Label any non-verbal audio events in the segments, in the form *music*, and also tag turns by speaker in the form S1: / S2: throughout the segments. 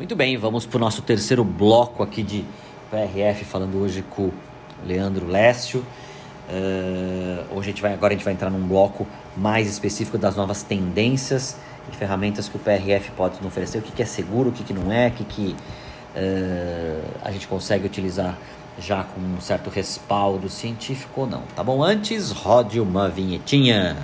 S1: Muito bem, vamos para o nosso terceiro bloco aqui de PRF, falando hoje com o Leandro Lécio. Uh, hoje a gente vai, agora a gente vai entrar num bloco mais específico das novas tendências e ferramentas que o PRF pode nos oferecer, o que, que é seguro, o que, que não é, o que, que uh, a gente consegue utilizar já com um certo respaldo científico ou não. Tá bom? Antes, rode uma vinhetinha.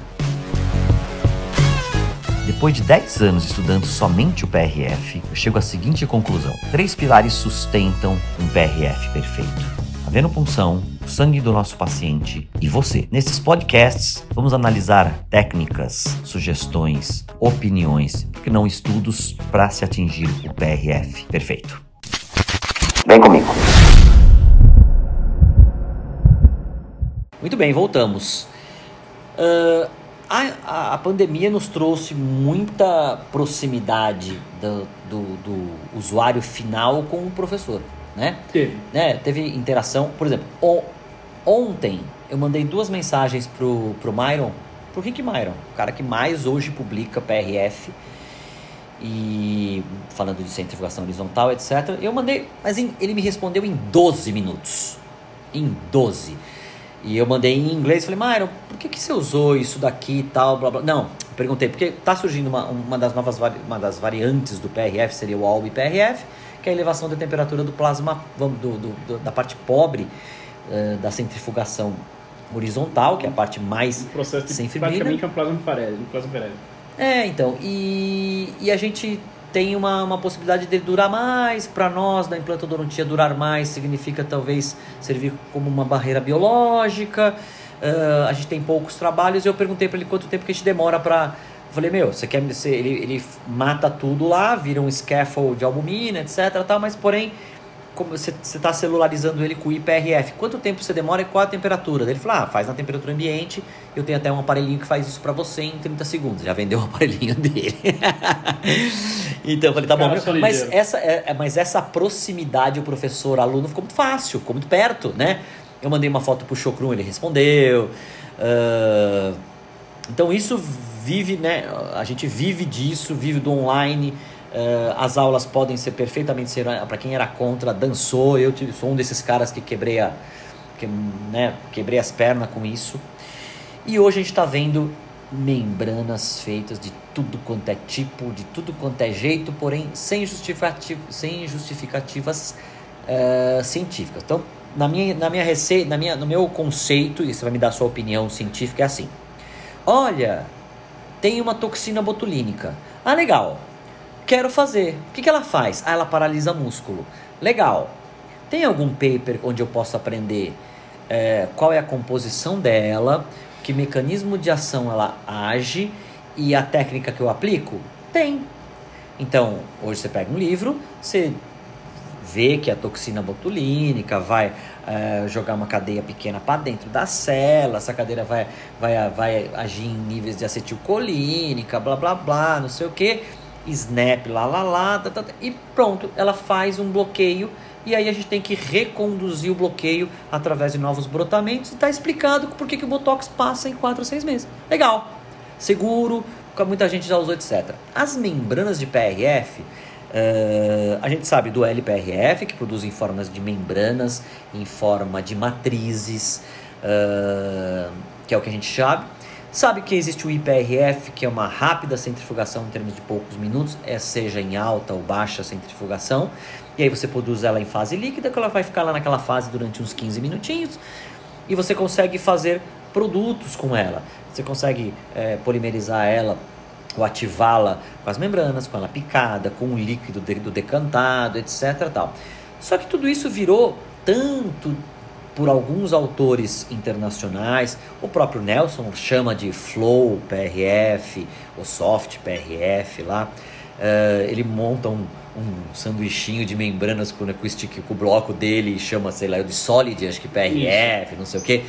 S1: Depois de 10 anos estudando somente o PRF, eu chego à seguinte conclusão: três pilares sustentam um PRF perfeito. A venopunção, o sangue do nosso paciente e você. Nesses podcasts, vamos analisar técnicas, sugestões, opiniões, que não estudos para se atingir o PRF perfeito. Vem comigo. Muito bem, voltamos. Uh, a, a, pandemia nos trouxe muita proximidade do, do, do, usuário final com o professor, né?
S2: Teve.
S1: Né? Teve interação. Por exemplo, o, ontem eu mandei duas mensagens pro, pro Myron, pro Rick Myron, o cara que mais hoje publica PRF e falando de centrifugação horizontal, etc. Eu mandei, mas ele me respondeu em 12 minutos. Em 12. E eu mandei em inglês, falei, Myron, por que, que você usou isso daqui e tal, blá blá. Não, perguntei, porque tá surgindo uma, uma das novas uma das variantes do PRF, seria o ALB PRF, que é a elevação da temperatura do plasma, vamos, do, do, do da parte pobre uh, da centrifugação horizontal, que é a parte mais
S2: o processo de,
S1: sem
S2: praticamente é um plasma Farelli, um plasma Farelli.
S1: É, então, e, e a gente tem uma, uma possibilidade de durar mais. Para nós, da implantodontia, durar mais significa talvez servir como uma barreira biológica. Uh, a gente tem poucos trabalhos. Eu perguntei para ele quanto tempo que a gente demora para. Falei, meu, você quer. Ele, ele mata tudo lá, vira um scaffold de albumina, etc. Tal, mas porém como você está celularizando ele com IPRF. Quanto tempo você demora e qual a temperatura? Ele falou: ah, faz na temperatura ambiente. Eu tenho até um aparelhinho que faz isso para você em 30 segundos. Já vendeu o *laughs* aparelhinho dele. *laughs* então eu falei: tá bom. Mas essa, é, é, mas essa proximidade, o professor-aluno, ficou muito fácil, ficou muito perto, né? Eu mandei uma foto pro Chocrum, ele respondeu. Uh, então isso vive, né? A gente vive disso, vive do online. Uh, as aulas podem ser perfeitamente ser para quem era contra dançou. Eu sou um desses caras que quebrei a que, né, quebrei as pernas com isso. E hoje a gente está vendo membranas feitas de tudo quanto é tipo de tudo quanto é jeito porém sem sem justificativas uh, científicas. Então na minha na minha receita na minha no meu conceito e você vai me dar a sua opinião científica é assim. Olha tem uma toxina botulínica. Ah legal Quero fazer. O que, que ela faz? Ah, ela paralisa músculo. Legal. Tem algum paper onde eu possa aprender é, qual é a composição dela, que mecanismo de ação ela age e a técnica que eu aplico? Tem. Então, hoje você pega um livro, você vê que a toxina botulínica vai é, jogar uma cadeia pequena para dentro da célula, essa cadeira vai, vai, vai agir em níveis de acetilcolínica, blá blá blá, não sei o que snap, lá, lá, lá, tá, tá, tá, e pronto, ela faz um bloqueio e aí a gente tem que reconduzir o bloqueio através de novos brotamentos e está explicado por que, o Botox passa em 4 a 6 meses. Legal, seguro, muita gente já usou, etc. As membranas de PRF, uh, eh, a gente sabe do LPRF, que produz em formas de membranas, em forma de matrizes, uh, que é o que a gente sabe. Sabe que existe o IPRF, que é uma rápida centrifugação em termos de poucos minutos, é seja em alta ou baixa centrifugação. E aí você produz ela em fase líquida, que ela vai ficar lá naquela fase durante uns 15 minutinhos. E você consegue fazer produtos com ela. Você consegue é, polimerizar ela ou ativá-la com as membranas, com ela picada, com o líquido do decantado, etc. Tal. Só que tudo isso virou tanto por alguns autores internacionais. O próprio Nelson chama de Flow PRF, ou Soft PRF lá. Uh, ele monta um, um sanduichinho de membranas com, com, o stick, com o bloco dele e chama, sei lá, de Solid, acho que PRF, Isso. não sei o que.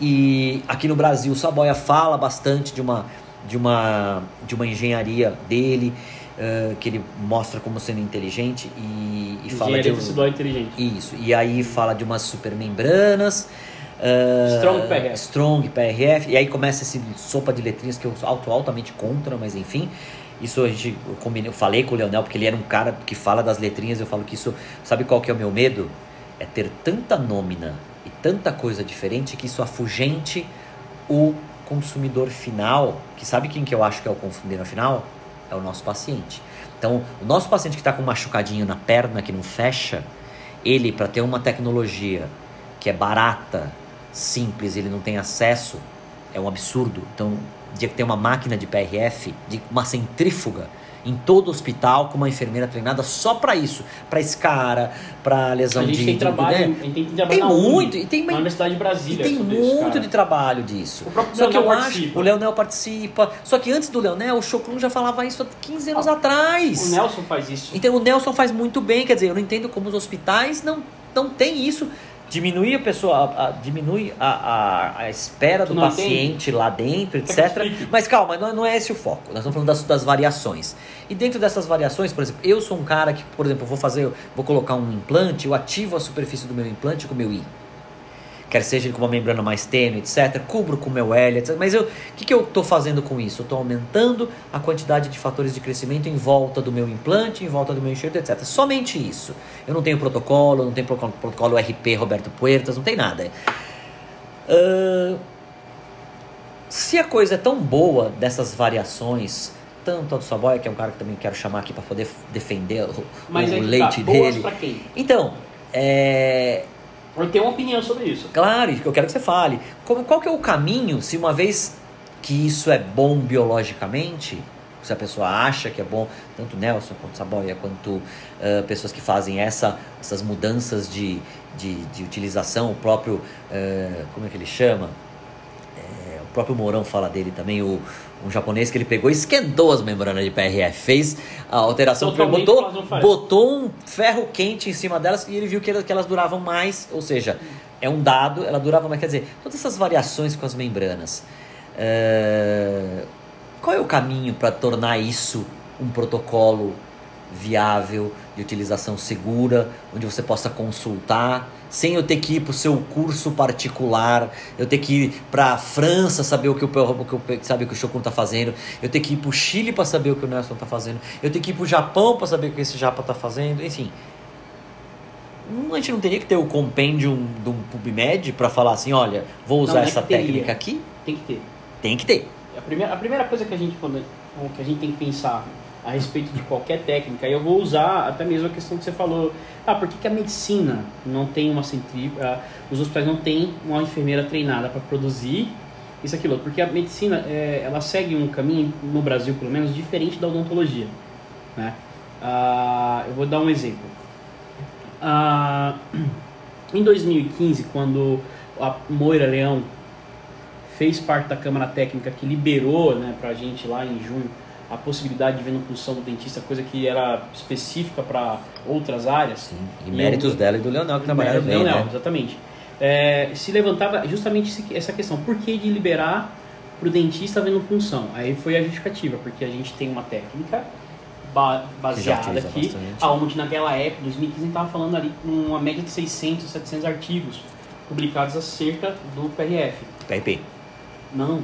S1: E aqui no Brasil, o Saboia fala bastante de uma, de uma, de uma engenharia dele. Uh, que ele mostra como sendo inteligente e, e fala de
S2: um, inteligente.
S1: Isso. E aí fala de umas supermembranas.
S2: Uh, Strong PRF.
S1: Strong PRF. E aí começa esse sopa de letrinhas que eu sou alto, altamente contra, mas enfim. Isso a gente, eu, combinei, eu falei com o Leonel, porque ele era um cara que fala das letrinhas, eu falo que isso, sabe qual que é o meu medo? É ter tanta nômina e tanta coisa diferente que isso afugente o consumidor final, que sabe quem que eu acho que é o consumidor final? É o nosso paciente. Então, o nosso paciente que está com machucadinho na perna que não fecha, ele, para ter uma tecnologia que é barata, simples, ele não tem acesso, é um absurdo. Então, dia que tem uma máquina de PRF, de uma centrífuga, em todo hospital com uma enfermeira treinada só para isso, para escara, para lesão
S2: a gente
S1: de
S2: tem trabalho,
S1: né?
S2: tem,
S1: Tem
S2: na
S1: muito, e tem
S2: na Universidade de Brasília.
S1: tem
S2: isso,
S1: muito
S2: cara.
S1: de trabalho disso.
S2: O próprio
S1: Só que eu
S2: Leonel
S1: acho,
S2: participa.
S1: o Leonel participa. Só que antes do Leonel, o Chocrun já falava isso há 15 anos
S2: Ah,
S1: atrás.
S2: O Nelson faz isso.
S1: Então o Nelson faz muito bem, quer dizer, eu não entendo como os hospitais não, não tem isso. Diminui a pessoa, a- a- diminui a, a, espera do paciente lá dentro, etc. Mas calma, não, não é esse o foco. Nós estamos falando das, das variações. E dentro dessas variações, por exemplo, eu sou um cara que, por exemplo, vou fazer, vou colocar um implante, eu ativo a superfície do meu implante com o meu I. Quer seja ele com uma membrana mais tênue, etc. Cubro com o meu L, etc. Mas eu, o que, que eu estou fazendo com isso? Eu estou aumentando a quantidade de fatores de crescimento em volta do meu implante, em volta do meu enxerto, etc. Somente isso. Eu não tenho protocolo, não tenho protocolo RP Roberto Puertas, não tem nada. Ahn, se a coisa é tão boa dessas variações, tanto a do Saboia, que é um cara que também quero chamar aqui para poder defender o,
S2: Mas
S1: o leite
S2: tá,
S1: dele. Então, é,
S2: Eu tenho uma opinião sobre isso.
S1: Claro, eu quero que você fale. Qual que é o caminho, se uma vez que isso é bom biologicamente, se a pessoa acha que é bom, tanto Nelson quanto Saboia, quanto ah, pessoas que fazem essa, essas mudanças de, de, de utilização, o próprio, ah, como é que ele chama? O próprio Mourão fala dele também, o, um japonês que ele pegou e esquentou as membranas de PRF, fez a alteração,
S2: Totalmente
S1: botou, botou um ferro quente em cima delas e ele viu que elas, que elas duravam mais, ou seja, é um dado, ela durava mais, quer dizer, todas essas variações com as membranas. é, qual é o caminho para tornar isso um protocolo viável, de utilização segura, onde você possa consultar, sem eu ter que ir para o seu curso particular, eu ter que ir para a França saber o que o, o que o, sabe o que o Chocun está fazendo, eu ter que ir para o Chile para saber o que o Nelson está fazendo, eu ter que ir para o Japão para saber o que esse Japa está fazendo, enfim. Hum, A gente não teria que ter o compêndio de um PubMed para falar assim, olha, vou usar
S2: Não,
S1: essa técnica aqui?
S2: Tem que ter.
S1: Tem que ter.
S2: A primeira, a primeira coisa que a gente que a gente tem que pensar a respeito de qualquer técnica, e eu vou usar até mesmo a questão que você falou, ah, por que, que a medicina não tem uma centrífuga, os hospitais não têm uma enfermeira treinada para produzir isso aquilo, porque a medicina é, ela segue um caminho no Brasil pelo menos diferente da odontologia, né? Ah, eu vou dar um exemplo. Ah, em 2015, quando a Moira Leão fez parte da Câmara Técnica que liberou né, para a gente lá em junho a possibilidade de venopunção do dentista, coisa que era específica para outras áreas.
S1: Sim, e
S2: E
S1: méritos
S2: eu-
S1: dela e do Leonel que trabalharam
S2: Não,
S1: bem,
S2: não,
S1: né?
S2: exatamente. É, se levantava justamente essa questão, por que de liberar para o dentista vendo função? Aí foi a justificativa, porque a gente tem uma técnica ba- baseada aqui,
S1: bastante.
S2: aonde naquela época, 2015, a gente estava falando ali com uma média de 600, 700 artigos publicados acerca do PRF.
S1: PRP.
S2: Não,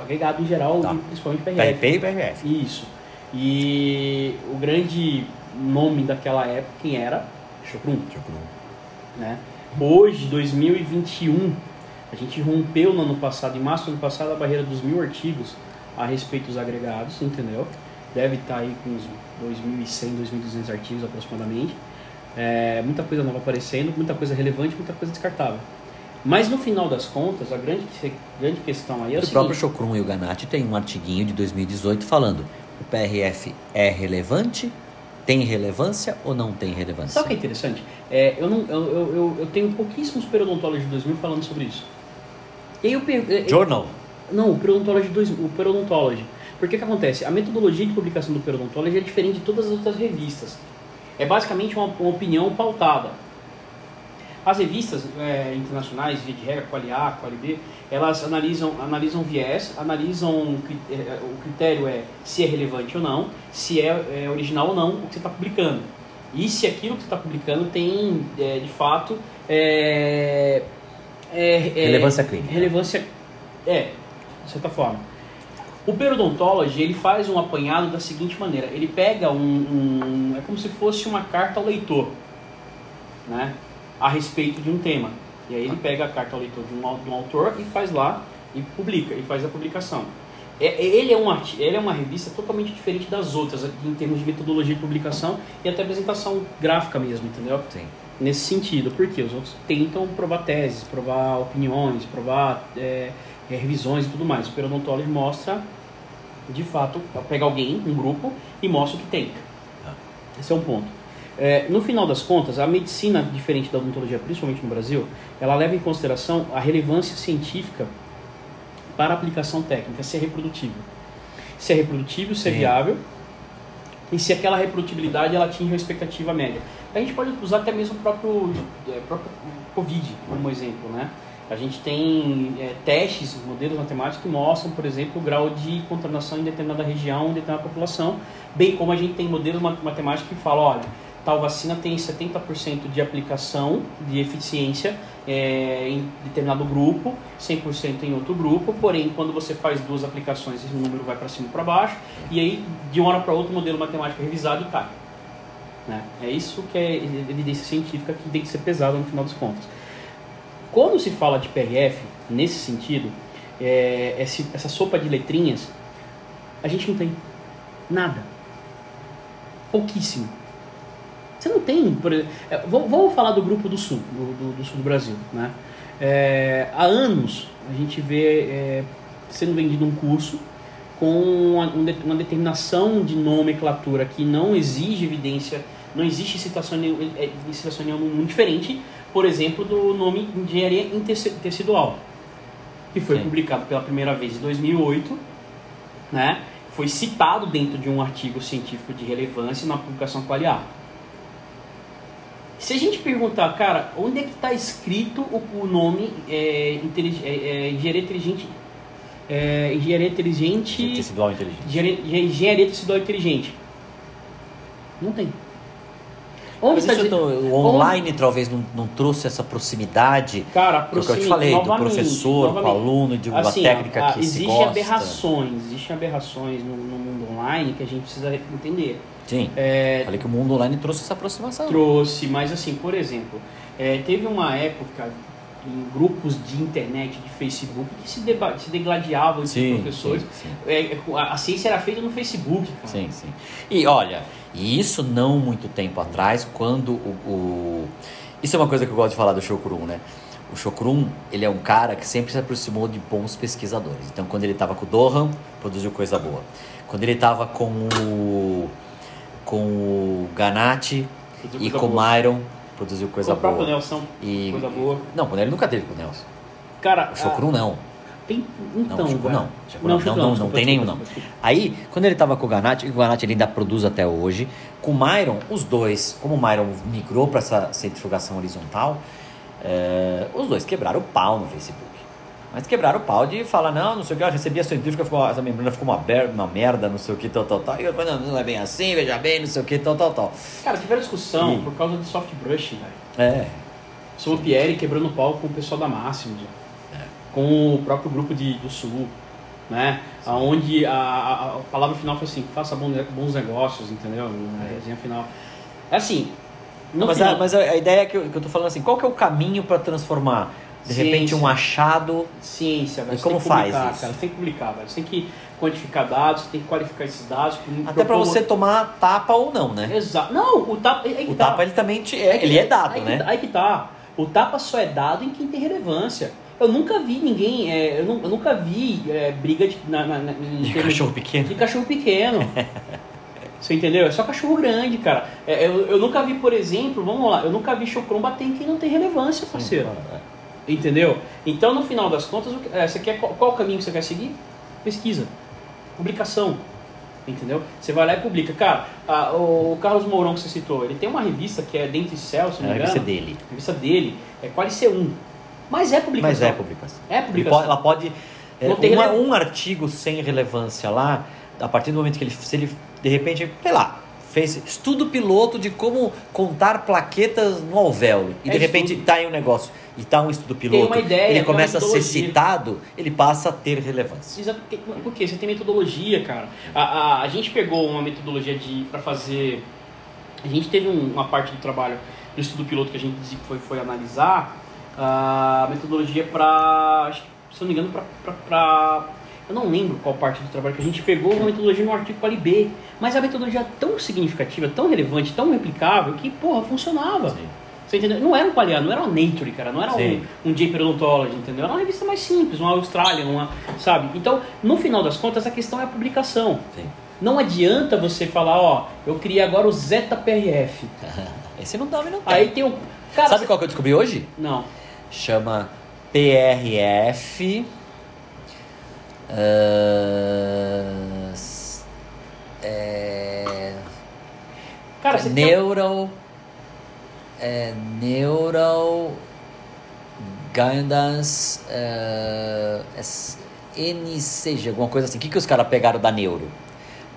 S2: agregado em geral,
S1: Tá.
S2: principalmente PRF.
S1: PRP e PRF.
S2: Isso. E o grande nome daquela época, quem era? Chocrum né? Hoje, 2021, a gente rompeu no ano passado, em março do ano passado, a barreira dos mil artigos a respeito dos agregados, entendeu? Deve estar aí com uns 2.100, 2.200 artigos aproximadamente. É, muita coisa nova aparecendo, muita coisa relevante, muita coisa descartável. Mas no final das contas, a grande, grande questão aí é o
S1: o
S2: seguinte...
S1: próprio Chocrum e o Ganatti tem um artiguinho de 2018 falando o PRF é relevante, tem relevância ou não tem relevância?
S2: Sabe o que é interessante? É, eu, não, eu, eu, eu- eu tenho pouquíssimos periodontólogos de 2000 falando sobre isso. E aí eu, per- eu-
S1: Journal.
S2: Não, o Periodontology 2, o Periodontology. Porque o que acontece? A metodologia de publicação do Periodontology é diferente de todas as outras revistas. É basicamente uma, uma opinião pautada. As revistas é, internacionais, via de regra, Quali A, Quali B, elas analisam, analisam viés, analisam é, o critério é se é relevante ou não, se é, é original ou não o que você está publicando. E se aquilo que você está publicando tem, é, de fato, é- é-
S1: Relevância clínica.
S2: Relevância, é, de certa forma. O Periodontology, ele faz um apanhado da seguinte maneira. Ele pega um, um... É como se fosse uma carta ao leitor, né? A respeito de um tema. E aí ele pega a carta ao leitor de um, de um autor e faz lá, e publica, e faz a publicação. É, ele, é um, ele é uma revista totalmente diferente das outras, em termos de metodologia de publicação e até apresentação gráfica mesmo, entendeu?
S1: Sim.
S2: Nesse sentido, porque os outros tentam provar teses, provar opiniões, provar é, é, revisões e tudo mais. O Perodontology mostra, de fato, pega alguém, um grupo, e mostra o que tem. Esse é um ponto. É, no final das contas, a medicina, diferente da odontologia, principalmente no Brasil, ela leva em consideração a relevância científica para a aplicação técnica, se é reprodutível. Se é reprodutível, se é viável, e se aquela reprodutibilidade ela atinge a expectativa média. A gente pode usar até mesmo o próprio, é, próprio Covid como exemplo, né? A gente tem é, testes, modelos matemáticos que mostram, por exemplo, o grau de contaminação em determinada região, em determinada população, bem como a gente tem modelos matemáticos que falam, olha, tal vacina tem 70% de aplicação, de eficiência é, em determinado grupo, 100% em outro grupo, porém, quando você faz duas aplicações, esse número vai para cima e para baixo, e aí, de uma hora para outra, o modelo matemático é revisado e cai. Né? É isso que é evidência científica que tem que ser pesada no final das contas. Quando se fala de PRF, nesse sentido, é, essa sopa de letrinhas, a gente não tem nada. Pouquíssimo você não tem. Por, é, vamos falar do grupo do sul, do, do, do sul do Brasil. Né? É, há anos a gente vê é, sendo vendido um curso com uma, uma, determinação de nomenclatura que não exige evidência, não existe citação, é, citação nenhuma muito diferente, por exemplo, do nome Engenharia Tecidual, que foi Sim. publicado pela primeira vez em 2008, né? foi citado dentro de um artigo científico de relevância na publicação Qualiar. Se a gente perguntar, cara, onde é que está escrito o, o nome é, intelig, é, é, engenharia inteligente? É, engenharia inteligente.
S1: Tecidual inteligente.
S2: Engenharia, engenharia tecidual inteligente. Não tem.
S1: Onde Mas isso, o online onde... talvez não, não, trouxe essa proximidade.
S2: Cara, proximidade,
S1: que eu te falei, do professor novamente. com o aluno, de uma assim, técnica a, que
S2: existe
S1: se gosta.
S2: aberrações, existem aberrações no, no mundo online que a gente precisa entender.
S1: Sim. É, Falei que o mundo online trouxe essa aproximação.
S2: Trouxe, mas assim, por exemplo, é, teve uma época em grupos de internet, de Facebook, que se, deba se degladiavam entre sim, professores. Sim, sim. É, a, ciência era feita no Facebook. Cara.
S1: Sim, sim. E olha, isso não muito tempo atrás, quando o, o... Isso é uma coisa que eu gosto de falar do Shokrum, né? O Shokrum, ele é um cara que sempre se aproximou de bons pesquisadores. Então, quando ele estava com o Dohan, produziu coisa boa. Quando ele estava com o com o Ganatti e com o Myron, produziu coisa boa.
S2: O próprio Nelson, e, coisa boa.
S1: Não, ele nunca teve com o Nelson.
S2: Cara,
S1: o Chocru não.
S2: Tem, então, não,
S1: Chico, não. Chico, não, não, não, não, tem nenhum não. Aí, quando ele estava com o Ganatti, o Ganatti ele ainda produz até hoje. Com o Myron, os dois, como o Myron migrou para essa centrifugação horizontal, é, os dois quebraram o pau no Facebook. Mas quebraram o pau de falar, não, não sei o que, eu recebi a científica, ficou, essa membrana ficou uma, uma merda, não sei o que, tal, tal, tal. E eu falei, não, não é bem assim, veja bem, não sei o que, tal, tal, tal.
S2: Cara, tiveram discussão e... por causa de soft brush, velho.
S1: É.
S2: Sobre o Pierre quebrando o pau com o pessoal da Máximo, é. com o próprio grupo de, do Sul, né? Sim. Onde a, a, a, palavra final foi assim, faça bons negócios, entendeu? A é. resenha final. É assim...
S1: Não, mas, a, mas a, ideia é que eu, que eu tô falando assim, qual que é o caminho para transformar de Ciência. repente um achado.
S2: Ciência, velho.
S1: E como faz
S2: publicar,
S1: isso?
S2: Cara, você tem que publicar, velho. Você tem que quantificar dados, você tem que qualificar esses dados.
S1: Até para você tomar tapa ou não, né?
S2: Exato. Não, o tapa.
S1: o tá. tapa ele também te, é, ele é dado,
S2: aí
S1: né?
S2: Que, aí que tá. O tapa só é dado em quem tem relevância. Eu nunca vi ninguém, é, eu, eu, nunca vi é, briga de, na, na,
S1: de cachorro pequeno.
S2: De cachorro pequeno. *laughs* Você entendeu? É só cachorro grande, cara. É, eu, eu nunca vi, por exemplo, vamos lá, eu nunca vi chocron bater em quem não tem relevância, parceiro. Sim, é. Entendeu? Então, no final das contas, é, você quer, qual, o caminho que você quer seguir? Pesquisa. Publicação. Entendeu? Você vai lá e publica. Cara, a, o Carlos Mourão que você citou, ele tem uma revista que é Dente Céu, se não me engano.
S1: É a revista dele.
S2: A revista dele. É quase C1. Mas é publicação.
S1: Mas é publicação.
S2: É publicação.
S1: Pode, ela pode... É, uma, um artigo sem relevância lá, a partir do momento que ele... Se ele, de repente, sei lá, fez estudo piloto de como contar plaquetas no alvéolo. E é de repente estudo. tá aí um negócio e está um estudo piloto,
S2: uma ideia,
S1: ele
S2: tem
S1: começa a ser citado, ele passa a ter relevância.
S2: Exato, porque, você tem metodologia, cara. A, a, a gente pegou uma metodologia de para fazer. A gente teve um- uma parte do trabalho do estudo piloto que a gente foi, foi analisar a metodologia para. Se eu não me engano, para. Eu não lembro qual parte do trabalho que a gente pegou uma metodologia no artigo Quali B. Mas a metodologia é tão significativa, tão relevante, tão replicável que, porra, funcionava.
S1: Sim.
S2: Você entendeu? Não era um Qualia, não era uma Nature, cara, não era
S1: Sim.
S2: um, um J entendeu? Era uma revista mais simples, uma Australian, uma, sabe? Então, no final das contas, a questão é a publicação.
S1: Sim.
S2: Não adianta você falar, ó, eu criei agora o Zeta PRF. *laughs*
S1: Esse não dá, não tem.
S2: Aí tem o. Cara,
S1: Sabe
S2: você-
S1: qual que eu descobri hoje?
S2: Não.
S1: Chama PRF. ah, s- é,
S2: Cara, você tem.
S1: É, neural guidance é, S- NCG, alguma coisa assim. O que, que os caras pegaram da neuro?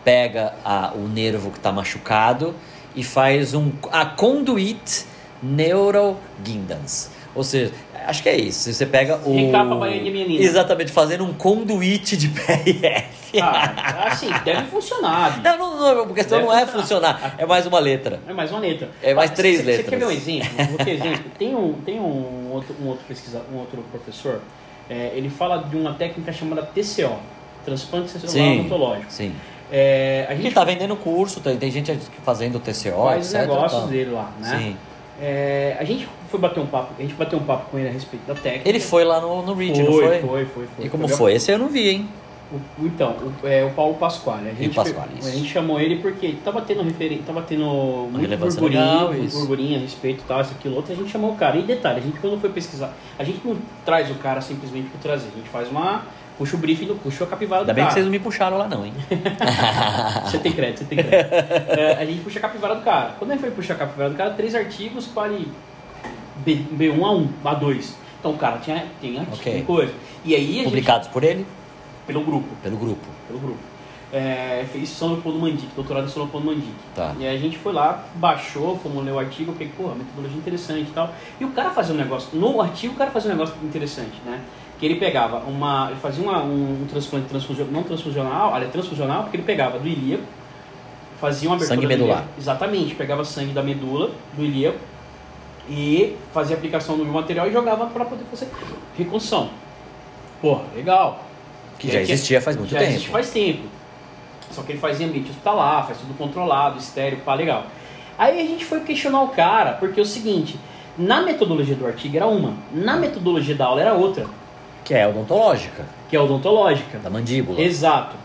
S1: Pega a- o nervo que está machucado e faz um a conduit neural guidance. Ou seja, acho que é isso. Você pega o.
S2: Recapa a de menina.
S1: Exatamente, fazendo um conduit de PRF.
S2: Cara, *laughs* assim, deve funcionar.
S1: Não, não, não, a questão
S2: Deve
S1: não é
S2: funcionar.
S1: funcionar, é mais uma letra.
S2: É mais uma letra.
S1: É mais
S2: Ah,
S1: três
S2: você-
S1: letras.
S2: Você quer ver um exemplo? Exemplo. Tem um, tem um outro, um outro pesquisador, um outro professor, é, ele fala de uma técnica chamada TCO, transplante celular odontológico.
S1: sim.
S2: É, a
S1: Ele
S2: gente
S1: tá vendendo curso, tem, tem gente fazendo TCO,
S2: faz os
S1: etc.
S2: negócios
S1: tal.
S2: dele lá, né?
S1: Sim.
S2: É, a gente foi bater um papo, a gente bateu um papo com ele a respeito da técnica.
S1: Ele foi lá no, no Reach,
S2: foi,
S1: não foi?
S2: foi, foi, foi.
S1: E como
S2: Foi
S1: foi? Esse eu não vi, hein?
S2: O- então, o, é, o Paulo Pasquale. A gente,
S1: Pasquale,
S2: a gente chamou ele porque tava tendo referen tava tendo muito burburinho,
S1: legal,
S2: burburinho a respeito tal, isso, aquilo, outro. A gente chamou o cara. E detalhe, a gente quando foi pesquisar, a gente não traz o cara simplesmente por trazer. A gente faz uma... Puxa o briefing, puxa a capivara
S1: Ainda
S2: do
S1: bem que
S2: cara.
S1: vocês não me puxaram lá não, hein? *laughs*
S2: Você tem crédito, você tem crédito. É, a gente puxa a capivara do cara. Quando a gente foi puxar a capivara do cara, três artigos quali B, B1 a 1, A2. Então o cara tinha, tem artigo,
S1: Ok.
S2: tem coisa. E aí a gente,
S1: Publicados por ele,
S2: pelo grupo,
S1: pelo grupo.
S2: pelo grupo. É, fez São Leopoldo Mandic, doutorado em São Leopoldo Mandic.
S1: Tá.
S2: E aí a gente foi lá, baixou, fomos ler o artigo, eu peguei, pô, metodologia interessante e tal. E o cara fazia um negócio, no artigo o cara fazia um negócio interessante, né? Que ele pegava uma, ele fazia uma, um, um transplante transfusional, não transfusional, olha, transfusional, porque ele pegava do ilíaco, fazia uma abertura
S1: Sangue medular.
S2: ilíaco, exatamente, pegava sangue da medula, do ilíaco, e fazia aplicação no material e jogava para poder fazer reconstrução. Pô, legal.
S1: Que já
S2: aí
S1: existia faz muito
S2: já
S1: tempo.
S2: existe faz tempo. Só que ele faz em ambiente hospitalar, faz tudo controlado, estéreo, pá, legal. Aí a gente foi questionar o cara, porque é o seguinte, na metodologia do artigo era uma, na metodologia da aula era outra,
S1: Que é odontológica,
S2: que é a odontológica.
S1: da mandíbula.
S2: Exato.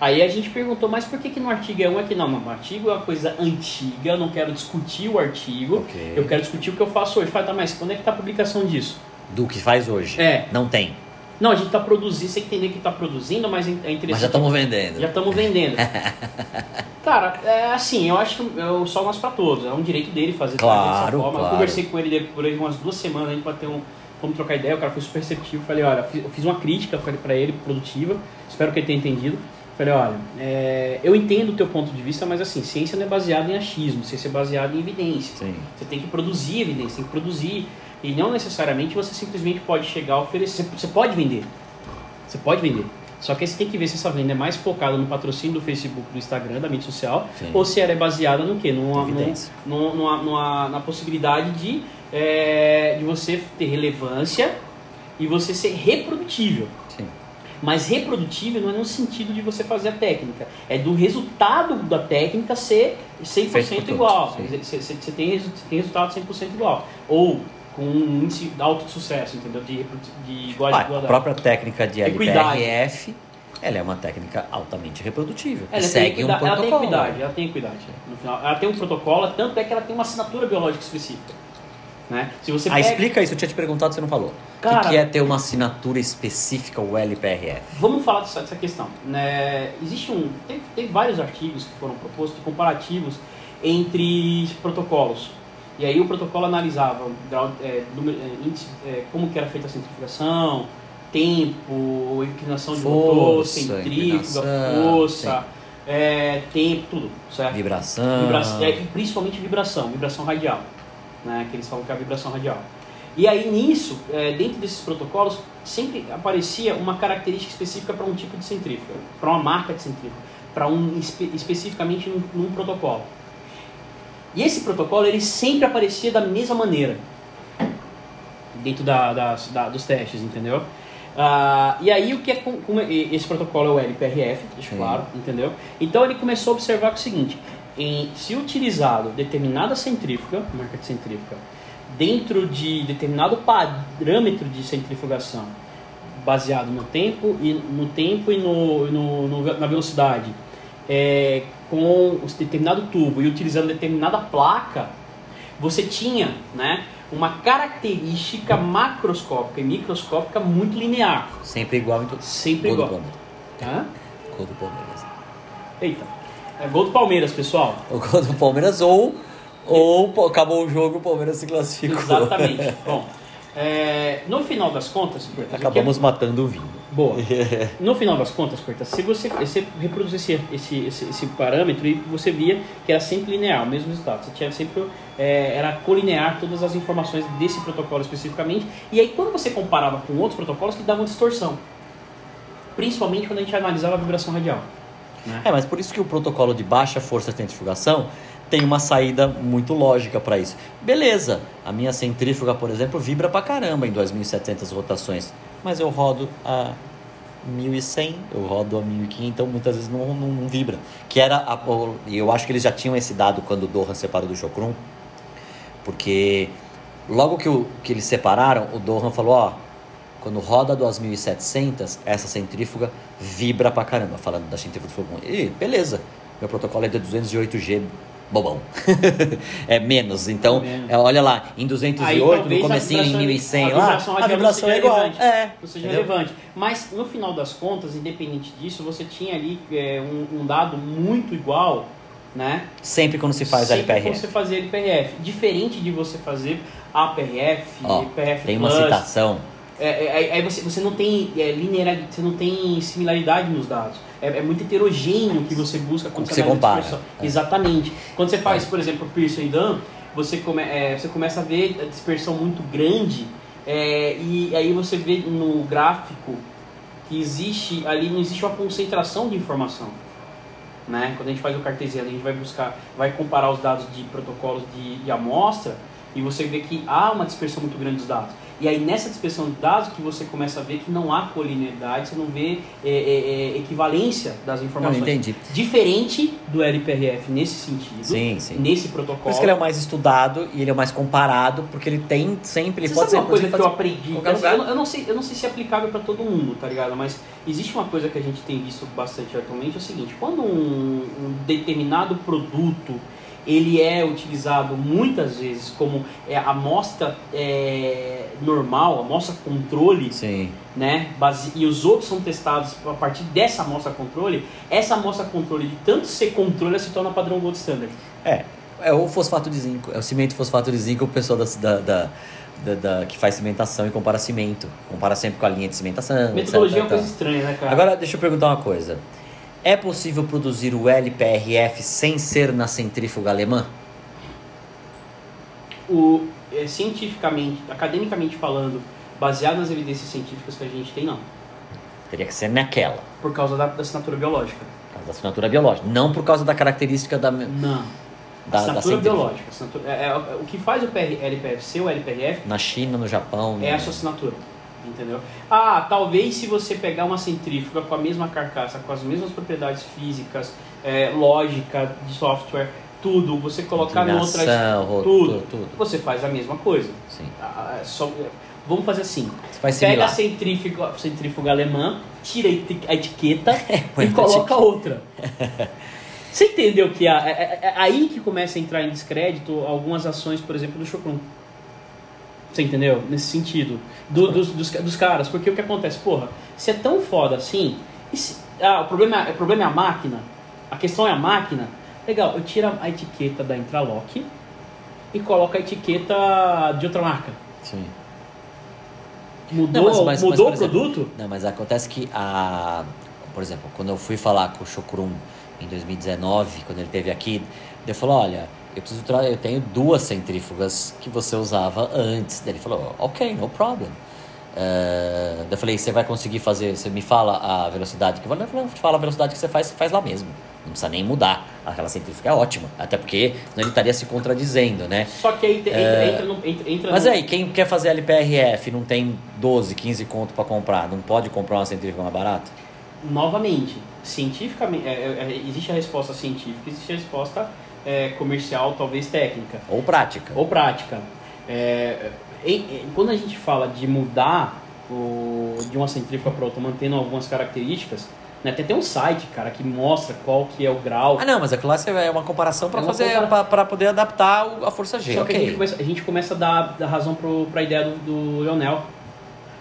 S2: Aí a gente perguntou, mas por que, que no artigo é um aqui? Não, no artigo é uma coisa antiga, eu não quero discutir o artigo,
S1: Ok.
S2: eu quero discutir o que eu faço hoje. Fala, tá, mas quando é que tá a publicação disso?
S1: Do que faz hoje.
S2: É.
S1: Não tem.
S2: Não, a gente tá produzindo, você entender que tá produzindo, mas é interessante.
S1: Mas já estamos vendendo.
S2: Já estamos vendendo. *laughs* Cara, é assim, eu acho que é o sol nasce pra todos. É um direito dele fazer
S1: Claro,
S2: dessa forma. Eu
S1: claro.
S2: conversei com ele por aí umas duas semanas, a gente bateu um. Fomos trocar ideia, o cara foi super receptivo. Falei, olha, eu fiz uma crítica pra ele, produtiva. Espero que ele tenha entendido. Falei, olha, é, eu entendo o teu ponto de vista, mas assim, ciência não é baseada em achismo, ciência é baseada em evidência.
S1: Sim.
S2: Você tem que produzir evidência, tem que produzir. E não necessariamente você simplesmente pode chegar a oferecer. Você- pode vender. Você pode vender. Só que aí você tem que ver se essa venda é mais focada no patrocínio do Facebook, do Instagram, da mídia social,
S1: Sim.
S2: ou se ela é baseada no quê? Numa, numa, numa, numa- na possibilidade de, é, de você ter relevância e você ser reprodutível.
S1: Sim.
S2: Mas reprodutível não é no sentido de você fazer a técnica, é do resultado da técnica ser 100%
S1: Feito por todos,
S2: igual. Você, tem, você tem resultado 100% igual. Ou com um índice alto de sucesso, entendeu? De, de igual
S1: Ah, a
S2: igualdade.
S1: própria técnica de. LPRF, ela é uma técnica altamente reprodutível.
S2: Ela
S1: segue um
S2: equidade, ela tem
S1: protocolo.
S2: equidade, ela tem equidade. No final, ela tem um protocolo, tanto é que ela tem uma assinatura biológica específica. Né? Se você
S1: Ah,
S2: pega-
S1: explica isso, eu tinha te perguntado, você não falou. o que, que é ter uma assinatura específica, o LPRF?
S2: Vamos falar dessa, dessa questão. Né? Existe um, tem, tem vários artigos que foram propostos comparativos entre protocolos. E aí o protocolo analisava grau, é, número- é, índice, é, como que era feita a centrifugação, tempo, inclinação de motor,
S1: Força,
S2: centrífuga,
S1: inclinação,
S2: força, é, tempo, tudo, certo?
S1: Vibração.
S2: Vibração, principalmente vibração, vibração radial, né? Que eles falam que é a vibração radial. E aí nisso, é, dentro desses protocolos, sempre aparecia uma característica específica para um tipo de centrífuga, para uma marca de centrífuga, para um espe especificamente num, num, protocolo. E esse protocolo ele sempre aparecia da mesma maneira dentro da, da, da dos testes, entendeu? Uh, e aí o que é com, com, esse protocolo é o LPRF, deixa claro, entendeu? Então ele começou a observar o seguinte: em, se utilizado determinada centrífuga, marca de centrífuga, dentro de determinado parâmetro de centrifugação, baseado no tempo e no tempo e no, no, no na velocidade, é, com determinado tubo e utilizando determinada placa, você tinha, né, uma característica macroscópica e microscópica muito linear.
S1: Sempre igual em tudo.
S2: Sempre
S1: gol
S2: igual.
S1: Do Hã? Gol do Palmeiras.
S2: Eita. É gol do Palmeiras, pessoal.
S1: O gol do Palmeiras ou ou acabou o jogo, o Palmeiras se classificou.
S2: Exatamente. *laughs* Bom, é, no final das contas,
S1: acabamos matando o vinho.
S2: Boa. *laughs* No final das contas, Corta, se você, você reproduzisse esse, esse, esse, parâmetro e você via que era sempre linear, o mesmo resultado. Você tinha sempre é, era colinear todas as informações desse protocolo especificamente. E aí quando você comparava com outros protocolos que davam distorsão, principalmente quando a gente analisava a vibração radial.
S1: Né? É, mas por isso que o protocolo de baixa força de centrifugação tem uma saída muito lógica para isso. Beleza, a minha centrífuga, por exemplo, vibra pra caramba em 2.700 rotações, mas eu rodo a 1.100, eu rodo a 1.500, então muitas vezes não, não, não vibra. Que era, a, eu acho que eles já tinham esse dado quando o Dohan separou do Chocrum, porque logo que, o, que eles separaram, o Dohan falou, ó, quando roda 2.700, essa centrífuga vibra pra caramba, falando da centrífuga do fogão. E beleza, meu protocolo é de 208G bobão. *laughs* é menos. Então, menos. É, olha lá, em 208, Aí, no comecinho, em 1100 a lá, a vibração é igual.
S2: Relevante, é, não seja relevante. Mas, no final das contas, independente disso, você tinha ali é, um, um, dado muito igual, né?
S1: Sempre quando se faz
S2: Sempre
S1: LPRF.
S2: quando você fazia LPRF. Diferente de você fazer APRF,
S1: oh,
S2: LPRF
S1: Tem uma citação
S2: é, é, aí você, você não tem é, linearidade, você não tem similaridade nos dados. É, é muito heterogêneo o que você busca quando
S1: você, você compara.
S2: É. Exatamente. Quando você faz, por exemplo, Pearson e Dan, você, come, é, você começa a ver a dispersão muito grande é, e aí você vê no gráfico que existe ali não existe uma concentração de informação. Né? Quando a gente faz o cartesiano, a gente vai buscar, vai comparar os dados de protocolos de, de amostra e você vê que há uma dispersão muito grande dos dados. E aí nessa dispersão de dados que você começa a ver que não há colinearidade, você não vê é, é, é, equivalência das informações.
S1: Não, entendi.
S2: Diferente do LPRF nesse sentido,
S1: sim, sim.
S2: nesse protocolo. Por
S1: isso que ele é o mais estudado e ele é o mais comparado, porque ele tem sempre...
S2: Ele Você pode sabe ser, uma coisa que eu aprendi? Assim, eu, eu, não sei, eu não sei se é aplicável para todo mundo, tá ligado? Mas existe uma coisa que a gente tem visto bastante atualmente, é o seguinte, quando um, um determinado produto ele é utilizado muitas vezes como é, amostra é, normal, amostra controle,
S1: Sim.
S2: né? Base, e os outros são testados a partir dessa amostra controle. Essa amostra controle, de tanto ser controle, se torna padrão gold standard.
S1: É, é o fosfato de zinco, é o cimento fosfato de zinco, o pessoal da, da, da... Da, que faz cimentação e compara cimento. Compara sempre com a linha de cimentação.
S2: Metodologia etc, é uma coisa estranha, né, cara?
S1: Agora, deixa eu perguntar uma coisa. É possível produzir o LPRF sem ser na centrífuga alemã?
S2: O, é, cientificamente, academicamente falando, baseado nas evidências científicas que a gente tem, não.
S1: Teria que ser naquela.
S2: Por causa da, da assinatura biológica.
S1: Por causa da assinatura biológica. Não por causa da característica da.
S2: Não. Da, assinatura da biológica. Assinatura, é, é, o que faz o PR, LPF ser o LPRF.
S1: Na China, no Japão.
S2: É no... a sua assinatura entendeu? Ah, talvez se você pegar uma centrífuga com a mesma carcaça, com as mesmas propriedades físicas, é, lógica de software, tudo, você colocar em outra tudo, tudo, tudo, você faz a mesma coisa.
S1: Sim.
S2: Ah, é só, vamos fazer assim. Pega a centrífuga, centrífuga alemã, tira a etiqueta *laughs* é, e coloca outra. Você entendeu que é, é, é, aí que começa a entrar em descrédito algumas ações, por exemplo, do Chocrum. Você entendeu? Nesse sentido. Do, dos, dos, dos, caras. Porque o que acontece? Porra, se é tão foda assim. Se, ah, o, problema, é, o problema é a máquina. A questão é a máquina. Legal, eu tiro a etiqueta da Intralock e coloco a etiqueta de outra marca.
S1: Sim.
S2: Mudou, não, mas, mas, mudou mas, o
S1: exemplo,
S2: produto?
S1: Não, mas acontece que a. Por exemplo, quando eu fui falar com o Chocrum em 2019, quando ele esteve aqui, ele falou: olha, eu, preciso eu tenho duas centrífugas que você usava antes. Daí ele falou, ok, no problem. Daí eu falei, você vai conseguir fazer, você me fala a velocidade que eu falei, não, fala a velocidade que você faz, você faz lá mesmo. Não precisa nem mudar. Aquela centrífuga é ótima. Até porque senão ele estaria se contradizendo, né?
S2: Só que aí entra, entra, no, entra, entra
S1: Mas
S2: no-
S1: aí, quem quer fazer LPRF não tem 12, 15 conto para comprar, não pode comprar uma centrífuga mais barata?
S2: novamente, cientificamente, é, é, é, existe a resposta científica, existe a resposta é, comercial, talvez técnica.
S1: Ou prática.
S2: ou prática. É, em- em- quando a gente fala de mudar o, de uma centrífuga para outra, mantendo algumas características, né, tem até um site, cara, que mostra qual que é o grau.
S1: Ah, não, mas aquilo lá você- é uma comparação para
S2: É
S1: fazer,
S2: compara-
S1: para poder adaptar a força G.
S2: Só que a gente começa, a gente começa a dar, dar razão para a ideia do, do Leonel.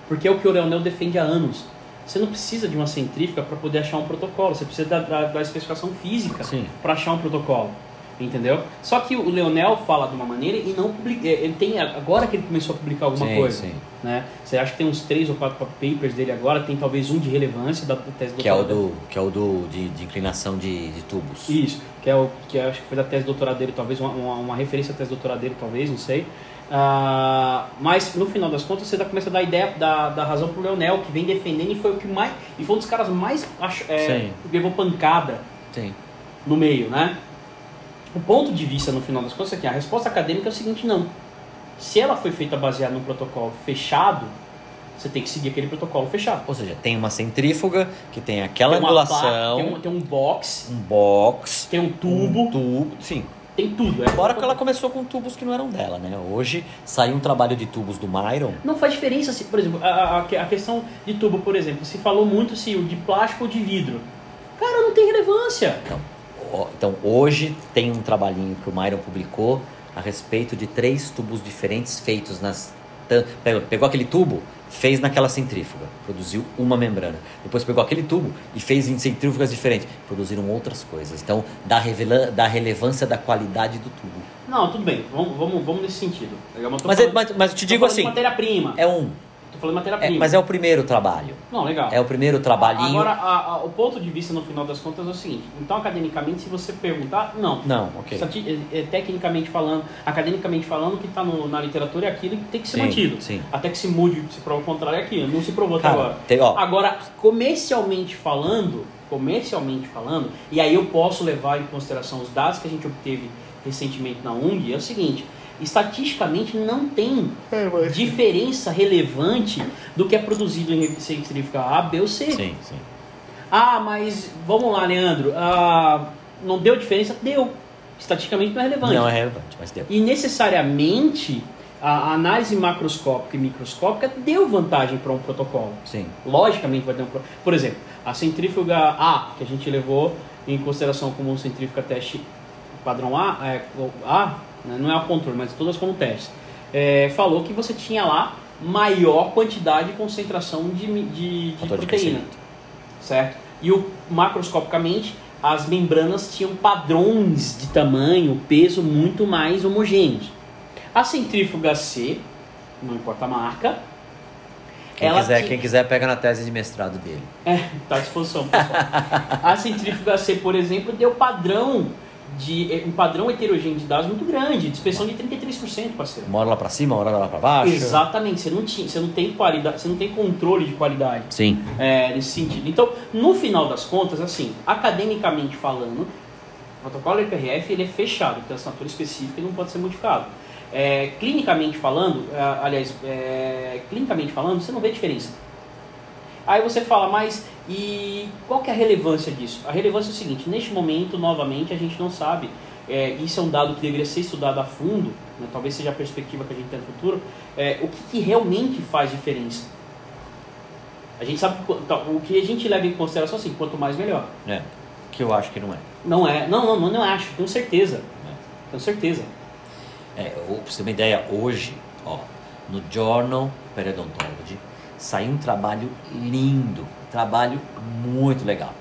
S2: Porque é o que o Leonel defende há anos. Você não precisa de uma centrífuga para poder achar um protocolo, você precisa da, da, da especificação física para achar um protocolo. Entendeu? Só que o Leonel fala de uma maneira e não publica. Ele tem. Agora que ele começou a publicar alguma
S1: Sim,
S2: coisa.
S1: sim.
S2: Né? Você acha que tem uns três ou quatro papers dele agora, tem talvez um de relevância da tese
S1: Que é o
S2: doutorado.
S1: do, que é o do de, de inclinação de, de tubos.
S2: Isso, que é o que acho que foi da tese doutorado dele, talvez, uma, uma, uma referência à tese doutorado dele, talvez, não sei. Ah, mas no final das contas você já começa a dar ideia da, da razão pro Leonel, que vem defendendo e foi o que mais. E foi um dos caras mais ach- é, levou pancada
S1: Sim.
S2: no meio, né? O ponto de vista no final das contas é que a resposta acadêmica é o seguinte, não. Se ela foi feita baseada num protocolo fechado, você tem que seguir aquele protocolo fechado.
S1: Ou seja, tem uma centrífuga que tem aquela
S2: Tem
S1: angulação,
S2: tem, um, tem um box,
S1: um box,
S2: tem um tubo,
S1: um tubo, sim.
S2: tem tudo. É
S1: Embora que ela começou com tubos que não eram dela, né? Hoje saiu um trabalho de tubos do Myron.
S2: Não faz diferença, se, por exemplo, a, a, a questão de tubo, por exemplo, se falou muito se o de plástico ou de vidro. Cara, não tem relevância.
S1: Ó, então hoje tem um trabalhinho que o Myron publicou a respeito de três tubos diferentes feitos nas. Pegou, pegou aquele tubo, fez naquela centrífuga, produziu uma membrana. Depois pegou aquele tubo e fez em centrífugas diferentes, produziram outras coisas. Então dá, revela, dá relevância da qualidade do tubo.
S2: Não, tudo bem, vamos, vamos, vamos nesse sentido.
S1: Mas, é- mas, mas eu te digo assim:
S2: matéria-prima.
S1: é um.
S2: Tô falando de
S1: é-
S2: matéria-prima.
S1: mas é o primeiro trabalho.
S2: Não, legal.
S1: É o primeiro trabalhinho.
S2: Agora, a- a- o ponto de vista no final das contas é o seguinte: então, academicamente, se você perguntar, não.
S1: Não, ok.
S2: É, é, tecnicamente falando, academicamente falando, o que está na literatura é aquilo que tem que ser
S1: Sim,
S2: mantido.
S1: sim.
S2: Até que se mude, se prova o contrário é aquilo. Não se provou até agora.
S1: tem-.
S2: Agora, comercialmente falando, comercialmente falando, e aí eu posso levar em consideração os dados que a gente obteve recentemente na UNG, é o seguinte. Estatisticamente não tem diferença relevante do que é produzido em centrífuga A, B ou C.
S1: Sim, sim.
S2: Ah, mas vamos lá, Leandro. Ah, não deu diferença? Deu. Estatisticamente não é relevante.
S1: Não é relevante, mas deu.
S2: E necessariamente a análise macroscópica e microscópica deu vantagem para um protocolo.
S1: Sim.
S2: Logicamente vai ter um Por exemplo, a centrífuga A, que a gente levou em consideração como um centrífuga teste padrão A, é, A né, não é o controle, mas todas foram testes, é, falou que você tinha lá maior quantidade e concentração de, de, de
S1: de
S2: proteína
S1: crescimento.
S2: certo? E o, macroscopicamente, as membranas tinham padrões de tamanho, peso muito mais homogêneos. A centrífuga C, não importa a marca,
S1: Quem
S2: ela
S1: quiser, quem quiser pega na tese de mestrado dele.
S2: é, tá à disposição, pessoal. *laughs* a centrífuga C, por exemplo, deu padrão de um padrão heterogêneo de dados muito grande, dispersão de 33%, parceiro.
S1: Uma hora lá pra cima, uma hora lá pra baixo.
S2: Exatamente, você não tinha, você não tem qualidade, você não tem controle de qualidade.
S1: Sim.
S2: é, nesse sentido. Então, no final das contas, assim, academicamente falando, o protocolo IPRF ele é fechado, tem assinatura específica e não pode ser modificado. É, clinicamente falando, é, aliás, é, clinicamente falando, você não vê diferença. Aí você fala, mas e qual que é a relevância disso? A relevância é o seguinte, neste momento, novamente, a gente não sabe, é, isso é um dado que deveria ser estudado a fundo, né, talvez seja a perspectiva que a gente tem no futuro, é, o que, que realmente faz diferença. A gente sabe que qu- tá, o que a gente leva em consideração assim, quanto mais melhor.
S1: É. Que eu acho que não é.
S2: Não é, não, não, não, não acho, tenho certeza. Tenho certeza.
S1: É, pra você ter uma ideia, hoje, ó, no Journal Periodontology, saiu um trabalho lindo, trabalho muito legal.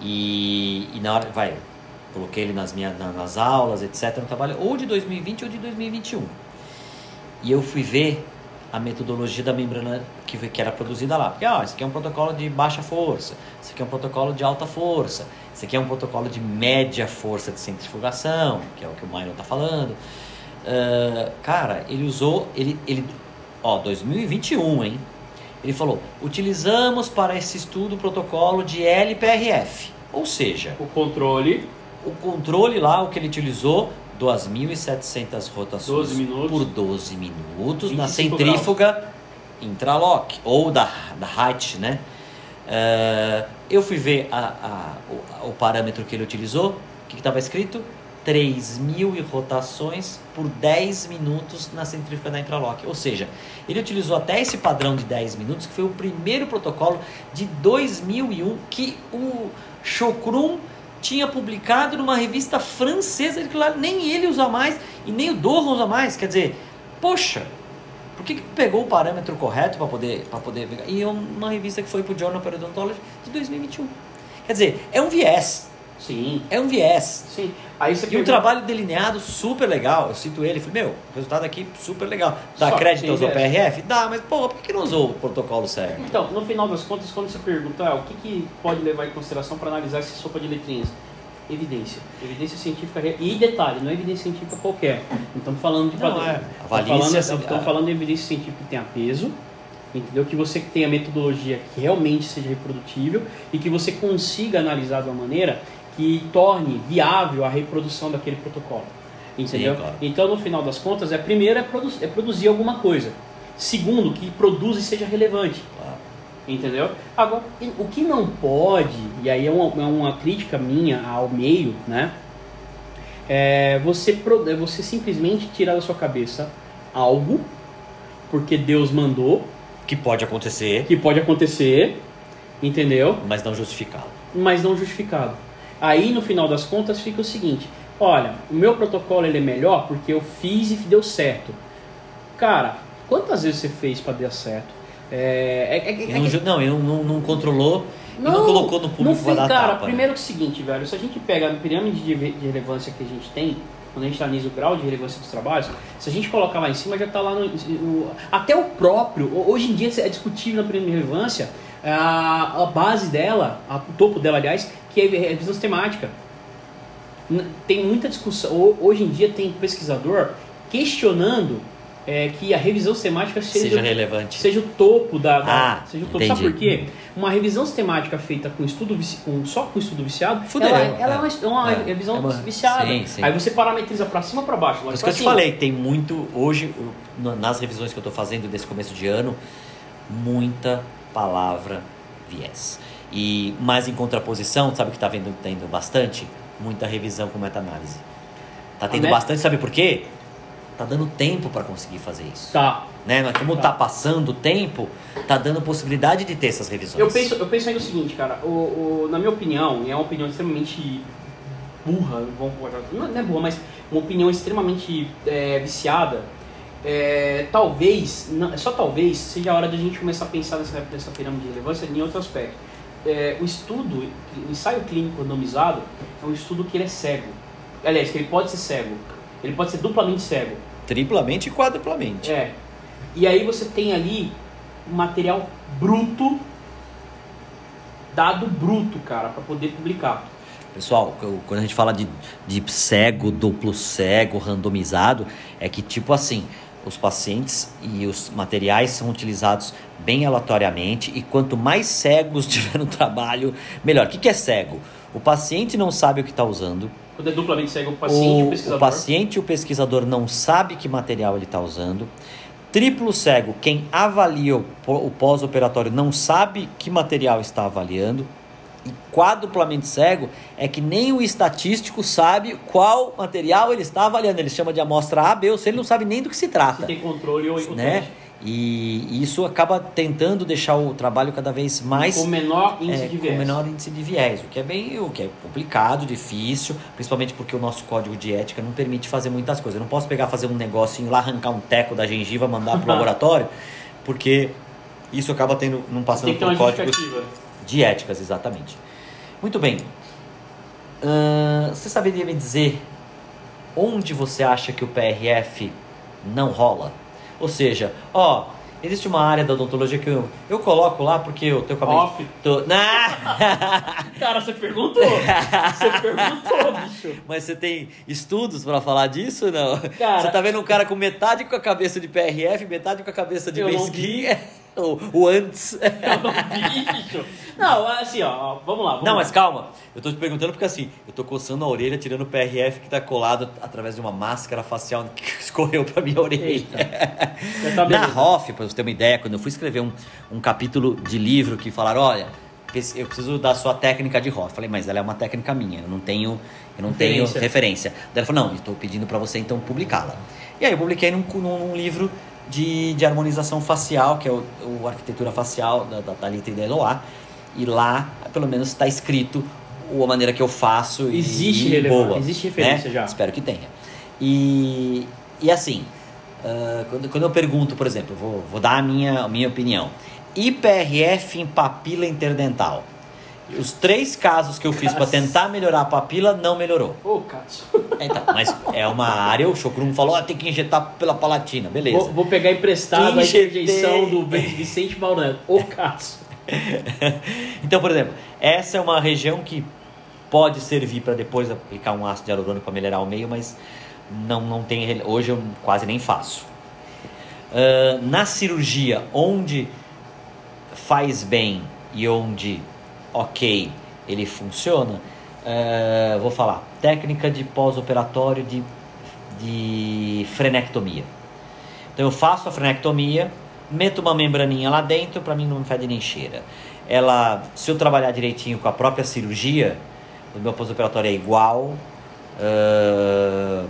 S1: E, e na hora, vai, coloquei ele nas minhas na- nas aulas, etc, um trabalho ou de 2020 ou de 2021. E eu fui ver a metodologia da membrana que, que era produzida lá. Porque, ó, esse aqui é um protocolo de baixa força, esse aqui é um protocolo de alta força, Esse aqui é um protocolo de média força de centrifugação, que é o que o Myron está falando. Uh, cara, ele usou, ele, ele, ó, 2021, hein? Ele falou: utilizamos para esse estudo o protocolo de LPRF, ou seja,
S2: o controle,
S1: o controle lá, o que ele utilizou, 2.700 rotações
S2: 12 minutos.
S1: por 12 minutos na
S2: 25
S1: centrífuga intralock ou da, da Height, né? Uh, eu fui ver a, a, o, o parâmetro que ele utilizou, o que estava escrito? 3 mil rotações por 10 minutos na centrífuga da intralock. Ou seja, ele utilizou até esse padrão de 10 minutos, que foi o primeiro protocolo de 2001 que o Chokrum tinha publicado numa revista francesa, que lá nem ele usa mais e nem o Doron usa mais. Quer dizer, poxa, por que, que pegou o parâmetro correto para poder, poder pegar? E é uma revista que foi para o Journal Periodontology de 2021. Quer dizer, é um viés.
S2: Sim.
S1: É um viés.
S2: Sim. Aí você
S1: E um
S2: pergunta-
S1: trabalho delineado super legal. Eu cito ele, falei, meu, resultado aqui super legal. Dá
S2: Só
S1: crédito aos. OPRF? Dá, mas porra, por que, não usou o protocolo certo?
S2: Então, no final das contas, quando você pergunta ah, o que, que pode levar em consideração para analisar essa sopa de letrinhas, evidência. Evidência científica re- e detalhe, não é evidência científica qualquer. Não estamos falando de
S1: Não,
S2: padrão.
S1: é.
S2: Estamos falando, estamos falando de evidência científica que tenha peso, entendeu? Que você tenha metodologia que realmente seja reprodutível e que você consiga analisar de uma maneira que torne viável a reprodução daquele protocolo. Entendeu?
S1: Sim, claro.
S2: Então, no final das contas, é primeiro é, produ- é produzir alguma coisa. Segundo, que produza e seja relevante.
S1: Claro.
S2: Entendeu? Agora, o que não pode, e aí é uma, é uma crítica minha ao meio, né? É você, é você simplesmente tirar da sua cabeça algo, porque Deus mandou,
S1: Que pode acontecer,
S2: que pode acontecer, entendeu?
S1: mas não justificá-lo.
S2: Mas não justificado. Aí, no final das contas, fica o seguinte: olha, o meu protocolo ele é melhor porque eu fiz e deu certo. Cara, quantas vezes você fez para dar certo? É, é- é- é
S1: não, não, e não, não, não controlou e não colocou no
S2: não
S1: público para dar
S2: cara,
S1: tapa. né?
S2: primeiro que é o seguinte, velho, se a gente pega a pirâmide de, de relevância que a gente tem, quando a gente analisa o grau de relevância dos trabalhos, se a gente colocar lá em cima, já está lá no, no- Até o próprio, hoje em dia é discutível na pirâmide de relevância, a, a base dela, a- o topo dela, aliás, que é revisão sistemática. N- Tem muita discussão, ho- hoje em dia tem pesquisador questionando é, que a revisão sistemática seja,
S1: Seja relevante.
S2: seja o topo da, da-
S1: Ah,
S2: seja o topo. Sabe por quê? Uma revisão sistemática feita com estudo com, só com estudo viciado,
S1: Fudeu,
S2: ela,
S1: é.
S2: ela é uma, é uma
S1: É,
S2: revisão
S1: é uma-
S2: viciada.
S1: sim, sim.
S2: Aí você parametriza pra cima pra baixo?
S1: Por isso que eu te falei, tem muito, hoje, nas revisões que eu estou fazendo desse começo de ano, muita palavra viés. E, mas em contraposição, sabe o que está tendo bastante? Muita revisão com meta-análise. Tá tendo
S2: met-
S1: bastante, sabe por quê? Tá dando tempo para conseguir fazer isso.
S2: Tá.
S1: Né? Mas como tá passando o tempo, tá dando possibilidade de ter essas revisões.
S2: Eu penso, eu penso aí no seguinte, cara. O, o- na minha opinião, e é uma opinião extremamente burra, colocar- não não é burra, mas uma opinião extremamente é, viciada. É, talvez, não- só talvez, seja a hora de a gente começar a pensar nessa, nessa pirâmide de relevância em outro aspecto. É, o estudo, o ensaio clínico randomizado, é um estudo que ele é cego. Aliás, que ele pode ser cego. Ele pode ser duplamente cego.
S1: Triplamente e quadruplamente.
S2: É. E aí você tem ali um material bruto, dado bruto, cara, para poder publicar.
S1: Pessoal, quando a gente fala de, de cego, duplo cego, randomizado, é que tipo assim, os pacientes e os materiais são utilizados bem aleatoriamente e quanto mais cegos *laughs* tiver no trabalho, melhor. O que, que é cego? O paciente não sabe o que está usando,
S2: Quando é duplamente cego, o paciente e o
S1: o,
S2: pesquisador.
S1: o paciente e o pesquisador não sabe que material ele está usando. Triplo cego, quem avalia o, o pós-operatório não sabe que material está avaliando. E quádruplamente cego é que nem o estatístico sabe qual material ele está avaliando. Ele chama de amostra A, B ou C, ele não sabe nem do que se trata.
S2: tem controle ou o
S1: Né? E isso acaba tentando deixar o trabalho cada vez mais
S2: Com menor índice
S1: é,
S2: de
S1: com
S2: viés.
S1: menor índice de viés, o que é bem, o que é complicado, difícil, principalmente porque o nosso código de ética não permite fazer muitas coisas. Eu não posso pegar fazer um negocinho lá, arrancar um teco da gengiva, mandar pro *laughs* laboratório, porque isso acaba tendo não passando por
S2: justificativa.
S1: De éticas, exatamente. Muito bem. Ahn, você saberia me dizer onde você acha que o PRF não rola? Ou seja, ó, Existe uma área da odontologia que eu, eu coloco lá porque eu tenho cabelo.
S2: Off.
S1: Tô... *laughs* Nah!
S2: Cara, você perguntou. Você perguntou, bicho.
S1: Mas você tem estudos pra falar disso não?
S2: Cara-
S1: Você tá vendo um cara com metade com a cabeça de PRF, metade com a cabeça de mesquinha? *laughs* O, o antes. *laughs*
S2: Não. Não, assim, ó, vamos lá. Vamos
S1: Não,
S2: lá.
S1: mas calma. Eu tô te perguntando porque assim, eu tô coçando a orelha, tirando o PRF que tá colado através de uma máscara facial que *laughs* escorreu pra minha orelha. *laughs*
S2: Tá
S1: Na. Hoff, pra você ter uma ideia, quando eu fui escrever um, um capítulo de livro que falaram, olha, eu preciso da sua técnica de Hoff. Falei, mas ela é uma técnica minha, eu não tenho, eu não tenho
S2: Referência.
S1: referência. Daí ela falou, não, estou pedindo pra você então publicá-la. E aí eu publiquei num, num livro de, de harmonização facial, que é o, o Arquitetura Facial da, da Thalita e da Eloá. E lá, pelo menos, está escrito a maneira que eu faço. e-
S2: Existe
S1: e boa,
S2: existe referência
S1: né?
S2: já.
S1: Espero que tenha. E, e assim, ah, quando, quando eu pergunto, por exemplo, vou, vou dar a minha, a minha opinião. IPRF em papila interdental. Os três casos que eu fiz para tentar melhorar a papila não melhorou.
S2: Ô, Cássio.
S1: Então, mas é uma área, o Chocrum falou, ah, tem que injetar pela palatina, beleza.
S2: Vou, vou pegar emprestado a
S1: Injetei.
S2: interjeição do Vicente Mauro Ô, Cássio. *laughs*
S1: Então, por exemplo, essa é uma região que pode servir para depois aplicar um ácido hialurônico para melhorar o meio, mas não, não tem. Hoje eu quase nem faço. Ah, na cirurgia, onde faz bem e onde, ok, ele funciona, ah, vou falar, técnica de pós-operatório de, de frenectomia. Então eu faço a frenectomia, meto uma membraninha lá dentro, para mim não fede nem cheira. Ela, se eu trabalhar direitinho com a própria cirurgia, o meu pós-operatório é igual. ah,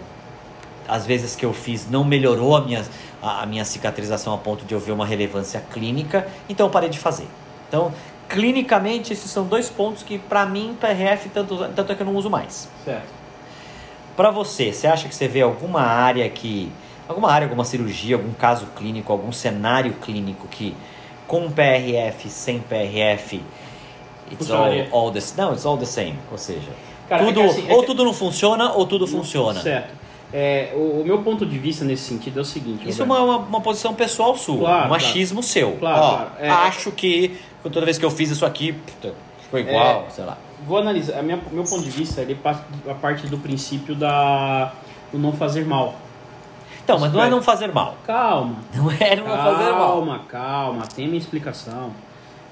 S1: às vezes que eu fiz não melhorou a minha, a, a minha cicatrização a ponto de eu ver uma relevância clínica, então eu parei de fazer. Então, clinicamente, esses são dois pontos que, para mim, PRF, tanto, tanto é que eu não uso mais.
S2: Certo.
S1: Para você, você acha que você vê alguma área que. Alguma área, alguma cirurgia, algum caso clínico, algum cenário clínico que com PRF, sem PRF, it's all, all the, não, it's all the same. Ou seja,
S2: Cara, é
S1: tudo,
S2: que assim, é
S1: ou
S2: que-
S1: tudo não funciona ou tudo funciona.
S2: Certo. É, o, o meu ponto de vista nesse sentido é o seguinte.
S1: Isso é uma, uma, uma posição pessoal sua,
S2: Claro,
S1: um machismo seu.
S2: Claro,
S1: Ó,
S2: claro. É-
S1: Acho que toda vez que eu fiz isso aqui, puta, ficou igual, sei lá.
S2: Vou analisar. A minha, meu ponto de vista ele parte a parte do princípio da do não fazer mal.
S1: Então, mas não é não fazer mal.
S2: Calma.
S1: Não é não fazer mal.
S2: Calma, calma, tem minha explicação.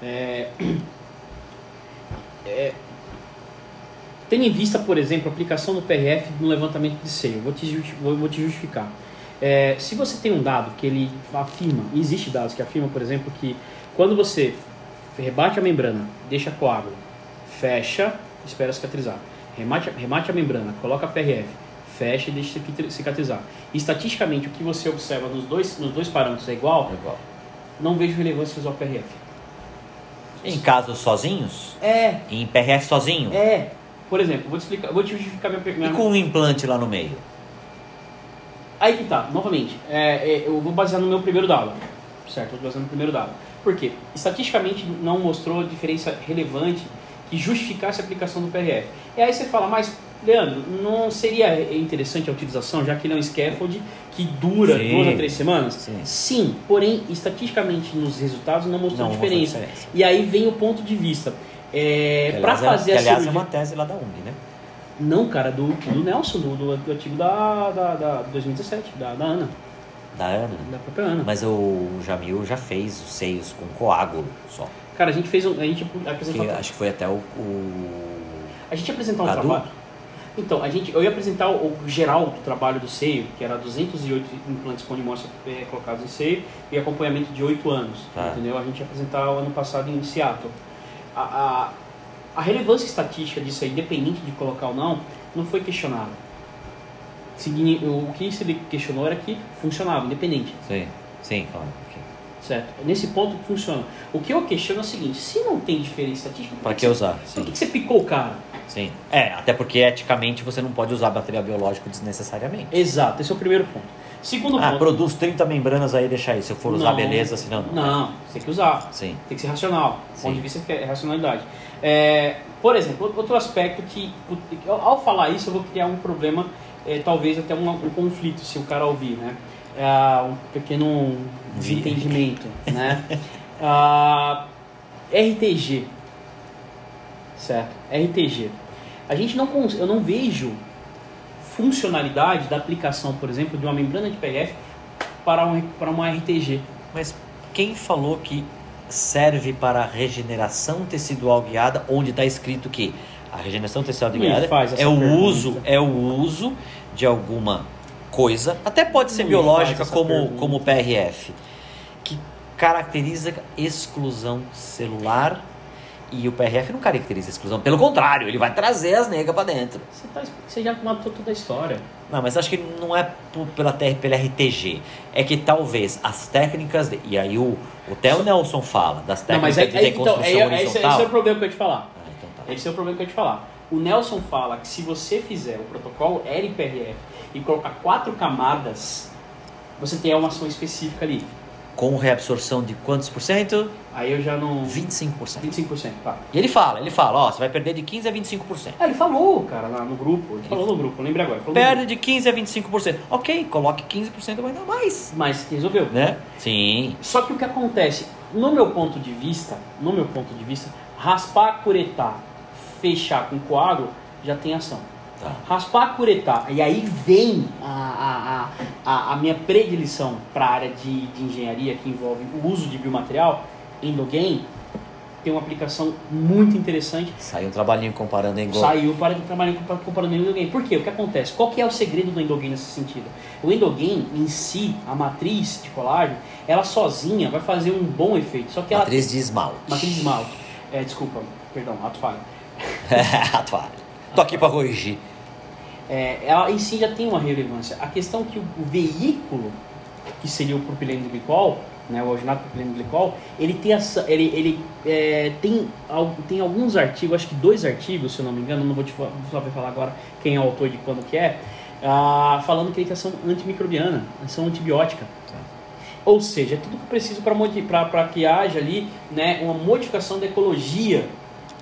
S2: É, *clears throat* é, tendo em vista, por exemplo, a aplicação do PRF no levantamento de seio, vou te, vou, vou te justificar. É, se você tem um dado que ele afirma, existe dados que afirmam, por exemplo, que quando você rebate a membrana, deixa coágulo, fecha, espera cicatrizar, remate, remate a membrana, coloca PRF, fecha e deixa cicatri- cicatrizar. Estatisticamente, o que você observa nos dois, nos dois parâmetros é igual,
S1: Igual.
S2: não vejo relevância usar o PRF.
S1: Em casos sozinhos?
S2: É,
S1: Em PRF sozinho?
S2: é. Por exemplo, vou te explicar, vou te justificar minha, minha
S1: E com um implante lá no meio?
S2: Aí que tá, novamente, é, é, eu vou basear no meu primeiro dado, certo? Vou basear no primeiro dado. Por quê? Estatisticamente não mostrou diferença relevante que justificasse a aplicação do PRF. E aí você fala, mas Leandro, não seria interessante a utilização, já que ele é um scaffold que dura
S1: Sim.
S2: duas a três semanas?
S1: Sim.
S2: Sim, porém, estatisticamente nos resultados não mostrou
S1: Não
S2: diferença.
S1: diferença.
S2: E aí vem o ponto de vista. É, para
S1: aliás, é-
S2: fazer
S1: que, aliás,
S2: cirurgia...
S1: é uma tese lá da UNG, né?
S2: Não, cara, do, do Nelson, do, do, do artigo da, da, da 2017, da, da Ana,
S1: Da Ana.
S2: da própria Ana.
S1: Mas o Jamil já fez os seios com coágulo só.
S2: Cara, a gente fez um. A gente
S1: Que
S2: apresentou.
S1: acho que foi até o. o...
S2: A gente ia apresentar um
S1: Cadu?
S2: trabalho. Então, a gente, eu ia apresentar o, o geral do trabalho do seio, que era 208 implantes com animócia é, colocados em seio e acompanhamento de 8 anos.
S1: Tá.
S2: Entendeu? A gente ia apresentar o ano passado em Seattle. A, a, a relevância estatística disso aí, independente de colocar ou não, não foi questionada. O que se questionou era que funcionava, independente.
S1: Sim, sim, claro. ok.
S2: Certo? Nesse ponto funciona. O que eu questiono é o seguinte: se não tem diferença estatística, por
S1: Pra
S2: que
S1: que usar?
S2: Por
S1: Sim,
S2: que, que você picou o cara?
S1: sim. É, até porque eticamente você não pode usar material biológico desnecessariamente.
S2: Exato, esse é o primeiro ponto. Segundo
S1: Ah,
S2: ponto.
S1: produz 30 membranas aí, deixa aí. Se eu for usar,
S2: Não.
S1: beleza, senão não.
S2: Não, você tem que usar.
S1: Sim.
S2: Tem que ser racional. Do ponto de vista é racionalidade. É, por exemplo, outro aspecto que, ao falar isso, eu vou criar um problema, é, talvez até um, um conflito, se o cara ouvir, né? ah, um pequeno desentendimento, né? *laughs* Ah, RTG, certo? RTG. A gente não eu não vejo funcionalidade da aplicação, por exemplo, de uma membrana de PRF para um para uma RTG.
S1: Mas quem falou que serve para regeneração tecidual guiada, onde está escrito que a regeneração tecidual guiada é o
S2: pergunta.
S1: uso é o uso de alguma coisa, até pode ser biológica como
S2: pergunta.
S1: como PRF, que caracteriza exclusão celular e o PRF não caracteriza exclusão, pelo contrário, ele vai trazer as negas para dentro.
S2: Você, tá, você já matou toda a história.
S1: Não, mas acho que não é por- pela, TR pela RTG. É que talvez as técnicas. de- e aí o, o Theo Nelson fala das
S2: Não,
S1: técnicas
S2: mas é,
S1: de
S2: é, então,
S1: reconstrução
S2: é, é, esse,
S1: horizontal.
S2: esse é o problema que eu ia te falar.
S1: Ah, então tá.
S2: Esse é o problema que eu ia te falar. O Nelson fala que se você fizer o protocolo LPRF e colocar quatro camadas, você tem uma ação específica ali.
S1: Com reabsorção de quantos por cento?
S2: Aí eu já não.
S1: 25%.
S2: 25%, tá.
S1: E ele fala, ele fala, ó, você vai perder de 15 a 25%.
S2: Ah, ele falou, cara, lá no grupo. Ele falou no grupo, lembrei agora.
S1: Perde de 15 a 25%. Ok, coloque 15% vai dar mais.
S2: Mas resolveu.
S1: Né? Sim.
S2: Só que o que acontece, no meu ponto de vista, no meu ponto de vista, raspar, curetar, fechar com coágulo já tem ação.
S1: Tá.
S2: Raspar, curetar, e aí vem a, a, a, a minha predileção para a área de, de engenharia que envolve o uso de biomaterial, Endogain, tem uma aplicação muito interessante.
S1: Saiu um trabalhinho comparando em
S2: Saiu para trabalhar compa- comparando Endogain. Por quê? O que acontece? Qual que é o segredo do Endogain nesse sentido? O Endogain em si, a matriz de colágeno, ela sozinha vai fazer um bom efeito. Só que ela
S1: Matriz de esmalte.
S2: Matriz de esmalte. É, desculpa, perdão, ato falho.
S1: Atual. *laughs* Tô aqui pra corrigir.
S2: É, ela em si já tem uma relevância. A questão que o, veículo, que seria o propileno glicol, né, o alginato propileno glicol, ele tem, essa, ele, ele é, tem, tem alguns artigos, acho que dois artigos, se eu não me engano, não vou te não saber falar agora quem é o autor de quando que é, ah, falando que ele tem ação antimicrobiana, ação antibiótica. Ou seja, é tudo que preciso para que haja ali né, uma modificação da ecologia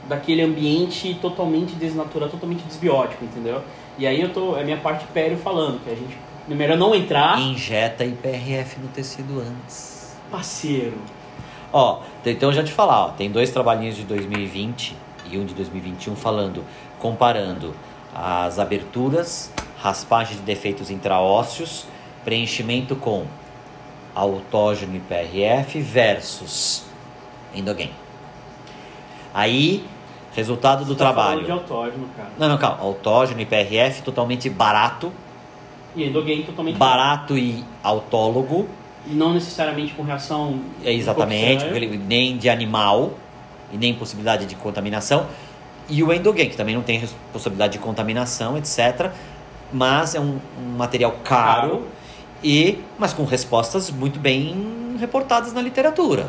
S2: daquele ambiente totalmente desnaturado, totalmente desbiótico, entendeu? E aí eu tô, é minha parte pério falando, que a gente, é melhor não entrar,
S1: Injeta IPRF no tecido antes.
S2: parceiro.
S1: Ó, então eu já te falar, ó, tem dois trabalhinhos de 2020 e um de 2021 falando, comparando as aberturas, raspagem de defeitos intraósseos, preenchimento com autógeno e PRF versus endogain. Aí, resultado do
S2: Você tá falando de
S1: trabalho.
S2: autógeno, cara.
S1: Não, não, calma. Autógeno e PRF totalmente barato,
S2: E endogain totalmente
S1: barato e autólogo.
S2: não necessariamente com reação
S1: É exatamente, ele- nem de animal e nem possibilidade de contaminação. E o endogain, que também não tem possibilidade de contaminação, etc. Mas é um, um material caro,
S2: Caro.
S1: e mas com respostas muito bem reportadas na literatura.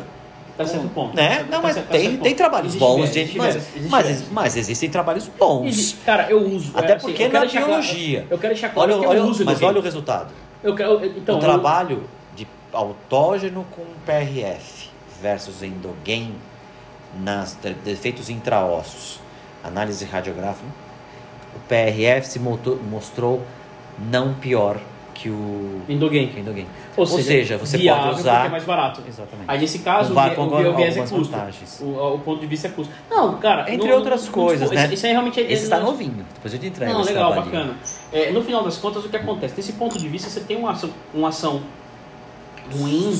S2: Tá certo ponto.
S1: Né?
S2: Tá-
S1: não,
S2: tá
S1: mas
S2: certo- tá
S1: tem, tem trabalhos
S2: Existe
S1: bons
S2: existe
S1: Mas,
S2: existe
S1: mas, mas existem trabalhos bons.
S2: Cara, eu uso.
S1: Até
S2: assim,
S1: porque
S2: eu
S1: na
S2: claro-
S1: biologia.
S2: eu quero deixar claro
S1: Olha,
S2: que
S1: olha,
S2: eu uso
S1: mas olha o resultado.
S2: Eu quero, então,
S1: o
S2: eu-
S1: trabalho de autógeno com PRF versus endogain nas de- defeitos intraossos, análise radiográfica, o PRF se mostrou não pior que o,
S2: Endogain.
S1: que o.
S2: Ou,
S1: Ou seja, você pode
S2: viável
S1: usar-
S2: é mais barato.
S1: Exatamente.
S2: Aí nesse caso, o,
S1: Com
S2: o, o viés é custo. O, o ponto de vista é custo. Não, cara.
S1: Entre
S2: não-
S1: outras
S2: não-
S1: coisas,
S2: não-
S1: né?
S2: Isso, aí realmente é.
S1: Esse está novinho, depois eu te entrego
S2: Não, legal, bacana. É, no final das contas, o que acontece? Desse ponto de vista, você tem uma ação, uma ação ruim,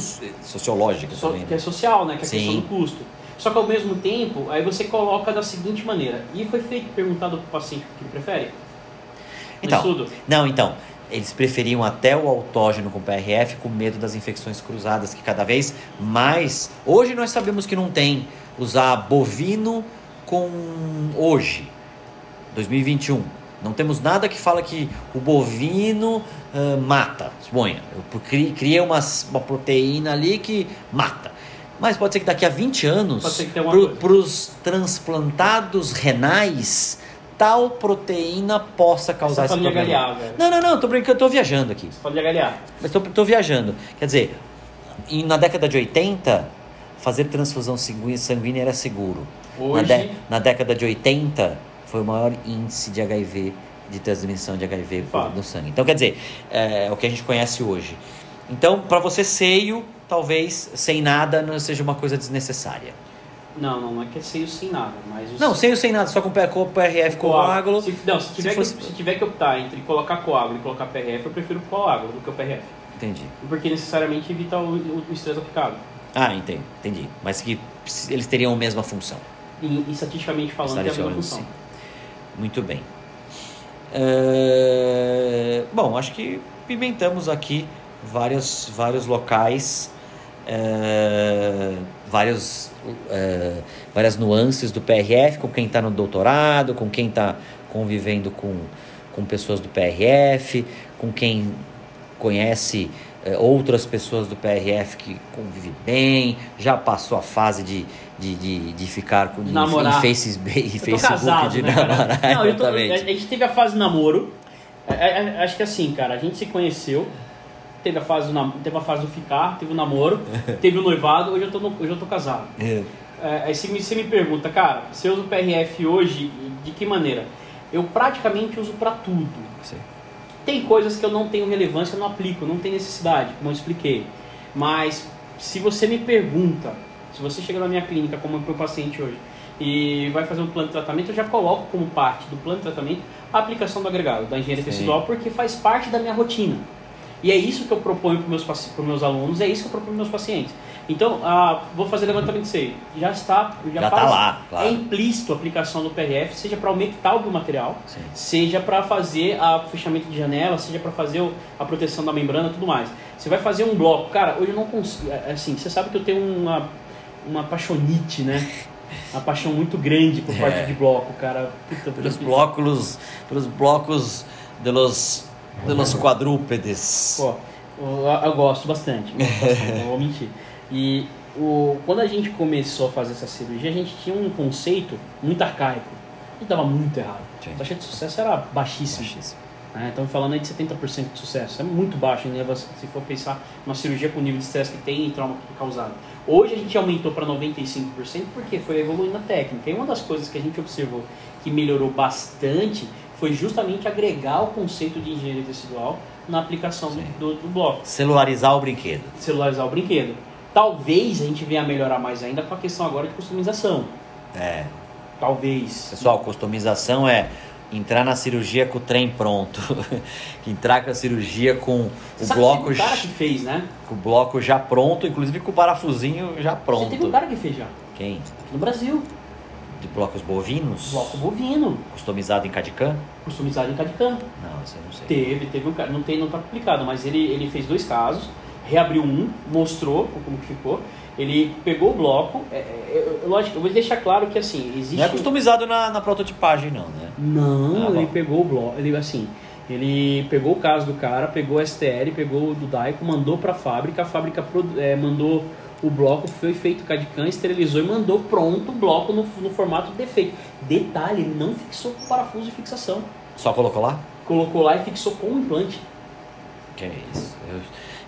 S1: Sociológica
S2: so-
S1: também.
S2: que
S1: né?
S2: é social, né? Que é a questão do custo. Só que ao mesmo tempo, aí você coloca da seguinte maneira. E foi feito perguntado para o paciente o que ele prefere?
S1: Então? Não, então, eles preferiam até o autógeno com PRF com medo das infecções cruzadas, que cada vez mais. Hoje nós sabemos que não tem usar bovino com. Hoje, 2021. Não temos nada que fala que o bovino ah, mata. Suponha, eu cri- criei umas- uma proteína ali que mata. Mas pode ser que daqui a 20 anos, para os transplantados renais, tal proteína possa causar esse
S2: de
S1: problema.
S2: Velho.
S1: Não, não, não, tô brincando, tô viajando aqui.
S2: De HLA.
S1: Mas tô, tô viajando. Quer dizer, na década de 80, fazer transfusão sanguí- sanguínea era seguro. Na,
S2: Hoje,
S1: dé- na década de 80, foi o maior índice de HIV, de transmissão de HIV no sangue. Então, quer dizer, é, o que a gente conhece hoje. Então, para você seio, talvez sem nada não seja uma coisa desnecessária.
S2: Não, não, não é que é seio sem nada, mas... o
S1: Não, seio sem nada, só com PRF com coágulo.
S2: Se, não, se tiver,
S1: fosse-
S2: que, se tiver que optar entre colocar coágulo e colocar PRF, eu prefiro o coágulo do que o PRF.
S1: Entendi.
S2: Porque necessariamente evita o, o, o estresse aplicado.
S1: Ah, entendi, entendi. Mas que eles teriam a mesma função.
S2: E, e estatisticamente falando, tem a mesma função.
S1: sim. Muito bem. É, Bom, acho que pimentamos aqui vários, vários locais, é, vários, é, várias nuances do PRF, com quem está no doutorado, com quem está convivendo com, com pessoas do PRF, com quem conhece é, outras pessoas do PRF que convive bem, já passou a fase de, de, de, de ficar com,
S2: namorar.
S1: em, face, em Facebook
S2: casado,
S1: de
S2: né,
S1: namorar.
S2: Não, eu tô, a gente teve a fase namoro. É, é, é, acho que assim, cara, a gente se conheceu. Teve a fase do, nam- teve a fase do ficar, teve o namoro, *laughs* teve o noivado, hoje eu tô, no- hoje eu tô casado.
S1: É.
S2: É, aí você me, você me pergunta, cara, você usa o PRF hoje de que maneira? Eu praticamente uso pra tudo.
S1: Sim.
S2: Tem coisas que eu não tenho relevância, eu não aplico, não tem necessidade, como eu expliquei. Mas se você me pergunta, se você chega na minha clínica como meu paciente hoje e vai fazer um plano de tratamento, eu já coloco como parte do plano de tratamento a aplicação do agregado, da engenharia
S1: Sim.
S2: tecidual, porque faz parte da minha rotina. E é isso que eu proponho para meus pros meus alunos, é isso que eu proponho para meus pacientes. Então, ah, vou fazer levantamento de seio. Já está, já,
S1: Já tá
S2: faz,
S1: lá, claro.
S2: É implícito a aplicação do PRF, seja para umectar o biomaterial,
S1: Sim.
S2: seja para fazer o fechamento de janela, seja para fazer a proteção da membrana, tudo mais. Você vai fazer um bloco, cara, hoje eu não consigo, é, assim, você sabe que eu tenho uma uma paixonite, né? *laughs* Uma paixão muito grande por parte
S1: É.
S2: de bloco, cara. Puta,
S1: Pelos blocos, pelos blocos de los, de los quadrúpedes.
S2: Pô, eu, eu gosto bastante, não vou mentir. E o, quando a gente começou a fazer essa cirurgia, a gente tinha um conceito muito arcaico. E dava muito errado.
S1: Sim.
S2: A taxa de sucesso era baixíssima.
S1: Baixíssimo.
S2: Né? Estamos falando aí de 70% de sucesso. É muito baixo, né? Se for pensar numa cirurgia com o nível de estresse que tem e trauma que é causado. Hoje a gente aumentou para 95% porque foi evoluindo a técnica. E uma das coisas que a gente observou que melhorou bastante foi justamente agregar o conceito de engenharia tecidual na aplicação do, do bloco.
S1: Celularizar o brinquedo.
S2: Celularizar o brinquedo. Talvez a gente venha a melhorar mais ainda com a questão agora de customização.
S1: É.
S2: Talvez.
S1: Pessoal, customização é entrar na cirurgia com o trem pronto. *laughs* entrar com a cirurgia com
S2: Você
S1: o
S2: sabe
S1: bloco,
S2: que um cara
S1: já-
S2: que fez, né?
S1: com o bloco já pronto, inclusive com o parafusinho já
S2: Você
S1: pronto.
S2: teve um cara que fez já.
S1: Quem?
S2: Aqui no Brasil.
S1: De blocos bovinos?
S2: Bloco bovino.
S1: Customizado em Cadicam?
S2: Customizado em Cadicam.
S1: Não, isso eu não sei.
S2: Teve, teve um cara, não tem, não tá publicado, mas ele, ele fez dois casos, reabriu um, mostrou como que ficou. Ele pegou o bloco, é, é, lógico, eu vou deixar claro que assim, existe.
S1: Não é customizado na, na prototipagem, não, né?
S2: Não,
S1: Ah,
S2: ele
S1: bom.
S2: pegou o bloco, ele assim, ele pegou o caso do cara, pegou o STL, pegou o do Daico, mandou pra fábrica, a fábrica é, mandou o bloco, foi feito CAD-CAM, esterilizou e mandou pronto o bloco no, no formato defeito. Detalhe, ele não fixou com parafuso de fixação.
S1: Só colocou lá?
S2: Colocou lá e fixou com o implante.
S1: Que é isso. Eu,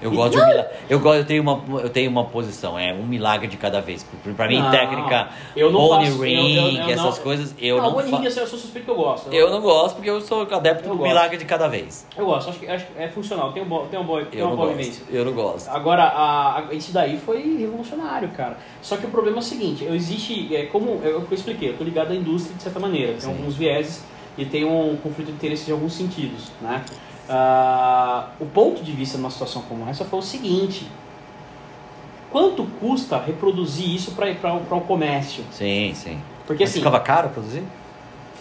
S1: eu gosto de um milagre. Eu, gosto, eu, tenho uma, eu tenho uma posição, é um milagre de cada vez. Pra- mim,
S2: Não,
S1: técnica,
S2: eu não
S1: bone
S2: faço- eu-
S1: ring,
S2: eu- eu
S1: essas
S2: não-
S1: coisas, eu
S2: não,
S1: não,
S2: Ring, eu sou suspeito que eu gosto.
S1: Eu não gosto porque eu sou adepto
S2: Eu
S1: do milagre de cada vez.
S2: Eu gosto, acho que, acho que é funcional, tem, um bo, tem uma boa, tem
S1: Eu
S2: uma
S1: não
S2: boa
S1: gosto.
S2: vivência.
S1: Eu não gosto.
S2: Agora, a, a- isso daí foi revolucionário, cara. Só que o problema é o seguinte, eu existe, é como eu, eu expliquei, eu tô ligado à indústria de certa maneira, tem
S1: Sim.
S2: alguns vieses e tem um conflito de interesse de alguns sentidos, né? Ah, o ponto de vista numa situação como essa foi o seguinte, quanto custa reproduzir isso para o comércio?
S1: Sim, sim.
S2: Porque
S1: Mas
S2: assim,
S1: ficava caro produzir?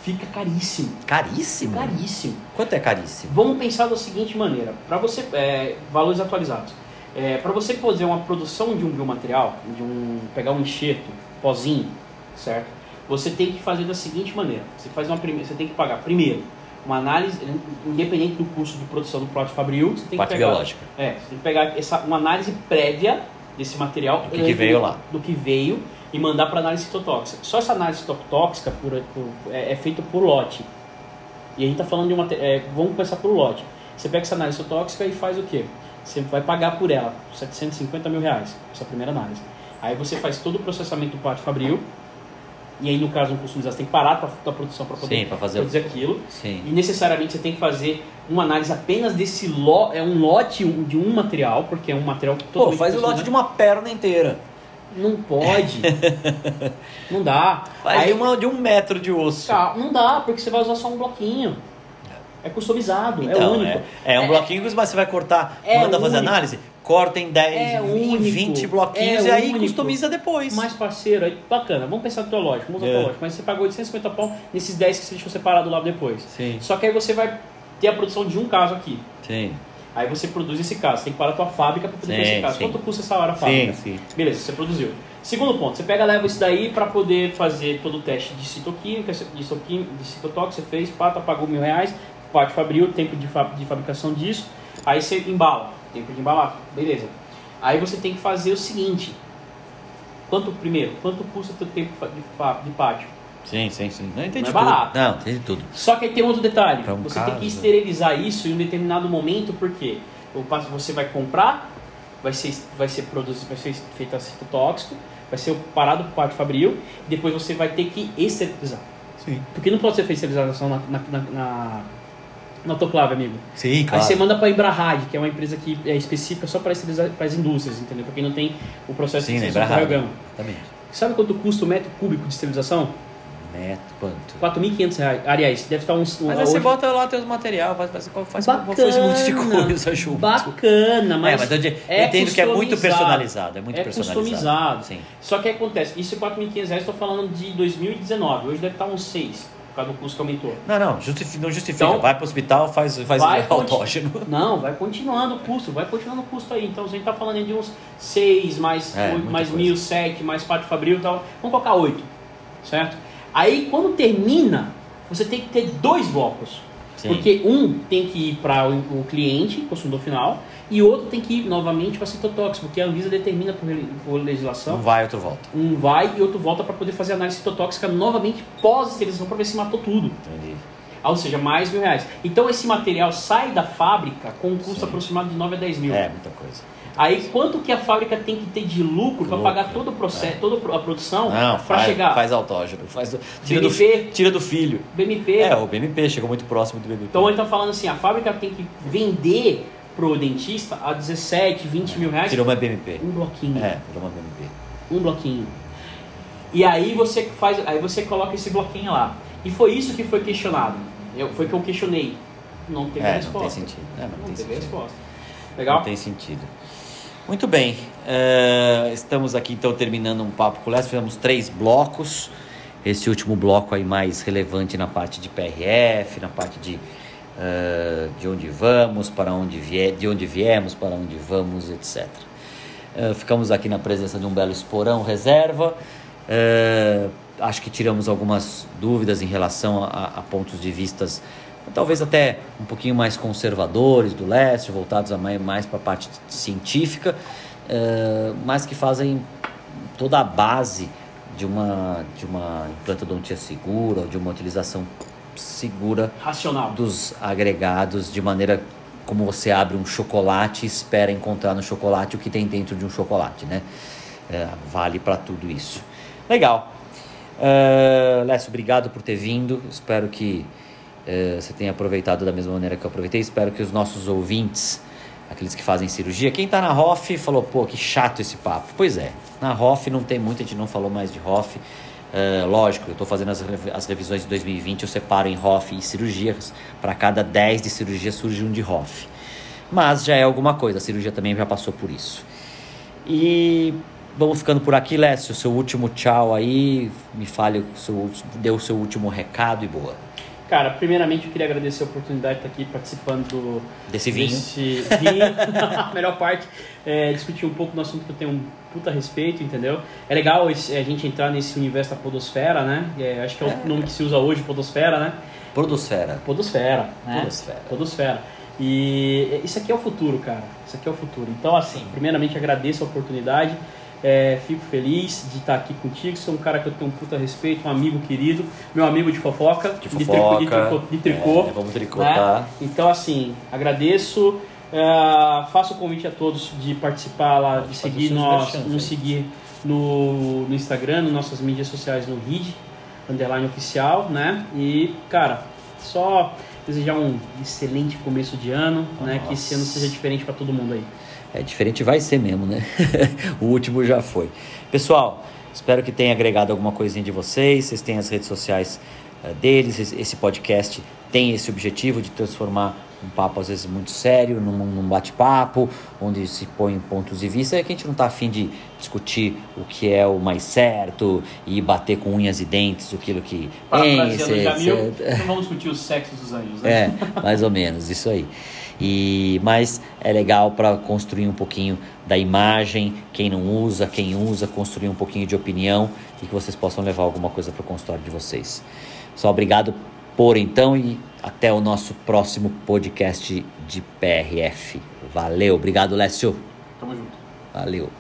S2: fica caríssimo,
S1: Caríssimo?
S2: caríssimo.
S1: Quanto é caríssimo?
S2: Vamos pensar da seguinte maneira: para você é, valores atualizados, é, para você fazer uma produção de um biomaterial, de um pegar um enxerto, pozinho, certo? Você tem que fazer da seguinte maneira: você faz uma você tem que pagar primeiro uma análise, independente do custo de produção do próprio fabril, você tem
S1: Parte
S2: que pegar,
S1: biológica.
S2: é, você tem que pegar essa, uma análise prévia desse material,
S1: Do que que veio lá.
S2: do que veio e mandar para análise citotóxica. Só essa análise citotóxica por, por- é, é feita por lote. E a gente está falando de uma. É, vamos começar por lote. Você pega essa análise tóxica e faz o quê? Você vai pagar por ela 750 mil reais, essa primeira análise. Aí você faz todo o processamento do pátio fabril, E aí, no caso, um customizado, você tem que parar a tua, tua produção para poder
S1: Sim, fazer-
S2: produzir aquilo.
S1: Sim.
S2: E necessariamente você tem que fazer uma análise apenas desse lo, é um lote de um material, porque é um material
S1: Pô,
S2: totalmente
S1: faz o lote de uma perna inteira.
S2: Não pode. *laughs* não dá.
S1: Faz
S2: Aí
S1: de, uma, de um metro de osso.
S2: Tá, não dá, porque você vai usar só um bloquinho. É customizado, é
S1: Então,
S2: único.
S1: é, é um bloquinho, mas você vai cortar,
S2: É
S1: manda fazer
S2: único.
S1: análise, corta em 10,
S2: É
S1: 20,
S2: único.
S1: 20 bloquinhos
S2: É
S1: e aí
S2: único.
S1: customiza depois.
S2: Mais parceiro, aí bacana. Vamos pensar no teu lógico, vamos usar
S1: É.
S2: teu lógico. Mas você pagou 850 pau nesses 10 que você deixou separado lá depois.
S1: Sim.
S2: Só que aí você vai ter a produção de um caso aqui.
S1: Sim.
S2: Aí você produz esse caso. Você tem que parar a tua fábrica para poder
S1: Sim,
S2: esse caso.
S1: sim.
S2: Quanto custa essa hora a fábrica?
S1: Sim, sim.
S2: Beleza, você produziu. Segundo ponto, você pega leva isso daí para poder fazer todo o teste de citoquímica, de, citoquim- de citotóxico, você fez, pata, pagou mil reais, parte fabril, tempo de, fa- de fabricação disso, aí você embala, tempo de embalar, beleza. Aí você tem que fazer o seguinte, quanto, primeiro, quanto custa o teu tempo de, de pátio?
S1: Sim, sim, sim. Não entendi
S2: Não é
S1: tudo. Não, entendi tudo.
S2: Só que aí tem outro detalhe.
S1: Um
S2: você tem que
S1: caso.
S2: esterilizar isso em um determinado momento, porque o você vai comprar, vai ser, vai ser produzido, vai ser feito a citotóxico, vai ser parado por parte fabril, e depois você vai ter que esterilizar.
S1: Sim.
S2: Porque não pode ser feita esterilização na, na, na, na, autoclave, amigo.
S1: Sim,
S2: Aí
S1: claro.
S2: você manda para a Embrahad, que é uma empresa que é específica só para as indústrias, entendeu? Para quem não tem o processo
S1: Sim,
S2: de esterilização. Gama.
S1: Exatamente.
S2: Sabe quanto custa o metro cúbico de esterilização?
S1: Neto, quanto?
S2: 4.500 reais. Aliás, deve estar uns...
S1: Mas
S2: um-
S1: aí você bota lá teus material, faz, faz, faz,
S2: Bacana,
S1: faz um monte de coisa junto.
S2: Bacana, mas
S1: é, mas eu, eu
S2: é
S1: entendo que é muito personalizado. É muito
S2: É
S1: personalizado.
S2: customizado.
S1: Sim.
S2: Só que acontece, isso é 4.500 reais, estou falando de 2019. Hoje deve estar uns 6, por causa do custo que aumentou.
S1: Não, não, justifica, não justifica.
S2: Então-
S1: vai pro hospital, faz, faz
S2: Vai
S1: autógeno. *laughs*
S2: Não, vai continuando o custo, vai continuando o custo aí. Então a gente está falando de uns 6, mais,
S1: É,
S2: mais
S1: coisa.
S2: 1.000, 7, mais parte fabril e tal. Vamos colocar 8, certo? Aí quando termina, você tem que ter dois blocos.
S1: Sim.
S2: Porque um tem que ir para o, o cliente, consumidor final, e outro tem que ir novamente para citotóxico, porque a Anvisa determina por, por legislação.
S1: Um vai, outro volta.
S2: Um vai e outro volta para poder fazer análise citotóxica novamente pós-esterilização para ver se matou tudo.
S1: Entendi.
S2: Ou seja, mais mil reais. Então esse material sai da fábrica com um custo
S1: Sim.
S2: aproximado de 9 a 10 mil.
S1: É, muita coisa.
S2: Aí quanto que a fábrica tem que ter de lucro para pagar todo o processo,
S1: é.
S2: toda a produção
S1: Não,
S2: para
S1: faz,
S2: chegar
S1: faz autógeno. Faz do, tira, do,
S2: BMP.
S1: fi- tira do filho.
S2: BMP.
S1: É, o BMP chegou muito próximo do BMP.
S2: Então ele está falando assim, a fábrica tem que vender pro dentista a 17, 20 mil reais
S1: Tirou uma BMP.
S2: um bloquinho.
S1: É, tirou uma BMP.
S2: um bloquinho. E aí você faz, aí você coloca esse bloquinho lá. E foi isso que foi questionado. Eu, foi que eu questionei. Não teve
S1: É, não
S2: resposta.
S1: tem sentido. É, não
S2: Não
S1: tem
S2: teve
S1: sentido.
S2: resposta. Legal?
S1: Não tem sentido. Muito bem. eh, estamos aqui então terminando um papo com o Lécio. Fizemos três blocos. Esse último bloco aí mais relevante na parte de PRF, na parte de, eh, de onde vamos, para onde de onde viemos, para onde vamos, etc. Eh, ficamos aqui na presença de um belo esporão reserva. Eh, acho que tiramos algumas dúvidas em relação a, a pontos de vistas talvez até um pouquinho mais conservadores do leste, voltados a mais, mais para a parte científica, eh, mas que fazem toda a base de uma, de uma implantodontia segura, ou de uma utilização segura
S2: Racional.
S1: dos agregados, de maneira como você abre um chocolate e espera encontrar no chocolate o que tem dentro de um chocolate, né? É, vale para tudo isso. Legal. Uh, Lécio, obrigado por ter vindo. Espero que eh, você tenha aproveitado da mesma maneira que eu aproveitei. Espero que os nossos ouvintes, aqueles que fazem cirurgia, quem está na ROF falou, pô, que chato esse papo. Pois é, na ROF não tem muito, a gente não falou mais de ROF. Eh, lógico, eu estou fazendo as, as revisões de 2020, eu separo em ROF e cirurgias. Para cada 10 de cirurgia surge um de ROF. Mas já é alguma coisa, a cirurgia também já passou por isso. E vamos ficando por aqui, Lécio. Seu último tchau aí. Me fale, o seu, dê o seu último recado e boa.
S2: Cara, primeiramente eu queria agradecer a oportunidade de estar aqui participando do,
S1: Desse vinho.
S2: Desse vinho. a *laughs* melhor parte é discutir um pouco do assunto que eu tenho um puta respeito, entendeu? É legal esse- a gente entrar nesse universo da podosfera, né? É, acho que é o nome que se usa hoje, podosfera, né?
S1: Produsfera.
S2: Podosfera, né?
S1: Podosfera.
S2: Podosfera. E isso aqui é o futuro, cara. Isso aqui é o futuro. Então, assim, primeiramente agradeço a oportunidade. É, fico feliz de estar aqui contigo. É um cara que eu tenho um puta respeito, um amigo querido, meu amigo de fofoca,
S1: De fofoca.
S2: de tricô. De tricô
S1: É, vamos tricotar.
S2: né? Então, assim, agradeço. É, faço o convite a todos de participar lá, de
S1: Pode fazer
S2: seguir nós, nos seguir no, no Instagram, nas nossas mídias sociais no RID, underline oficial, né? E, cara, só desejar um excelente começo de ano, Nossa. né? Que esse ano seja diferente para todo mundo aí.
S1: É diferente, vai ser mesmo, né? *laughs* o último já foi. Pessoal, espero que tenha agregado alguma coisinha de vocês. Vocês têm as redes sociais uh, deles. Esse podcast tem esse objetivo de transformar um papo às vezes muito sério, num, num bate-papo, onde se põe pontos de vista, é que a gente não está afim de discutir o que é o mais certo e bater com unhas e dentes aquilo que.
S2: Parafraseando não vamos discutir o sexo dos anjos, né?
S1: É, mais ou menos, isso aí. E, mas é legal para construir um pouquinho da imagem, quem não usa, quem usa, construir um pouquinho de opinião e que vocês possam levar alguma coisa para o consultório de vocês. Só obrigado por então e até o nosso próximo podcast de PRF. Valeu, obrigado, Lécio.
S2: Tamo junto.
S1: Valeu.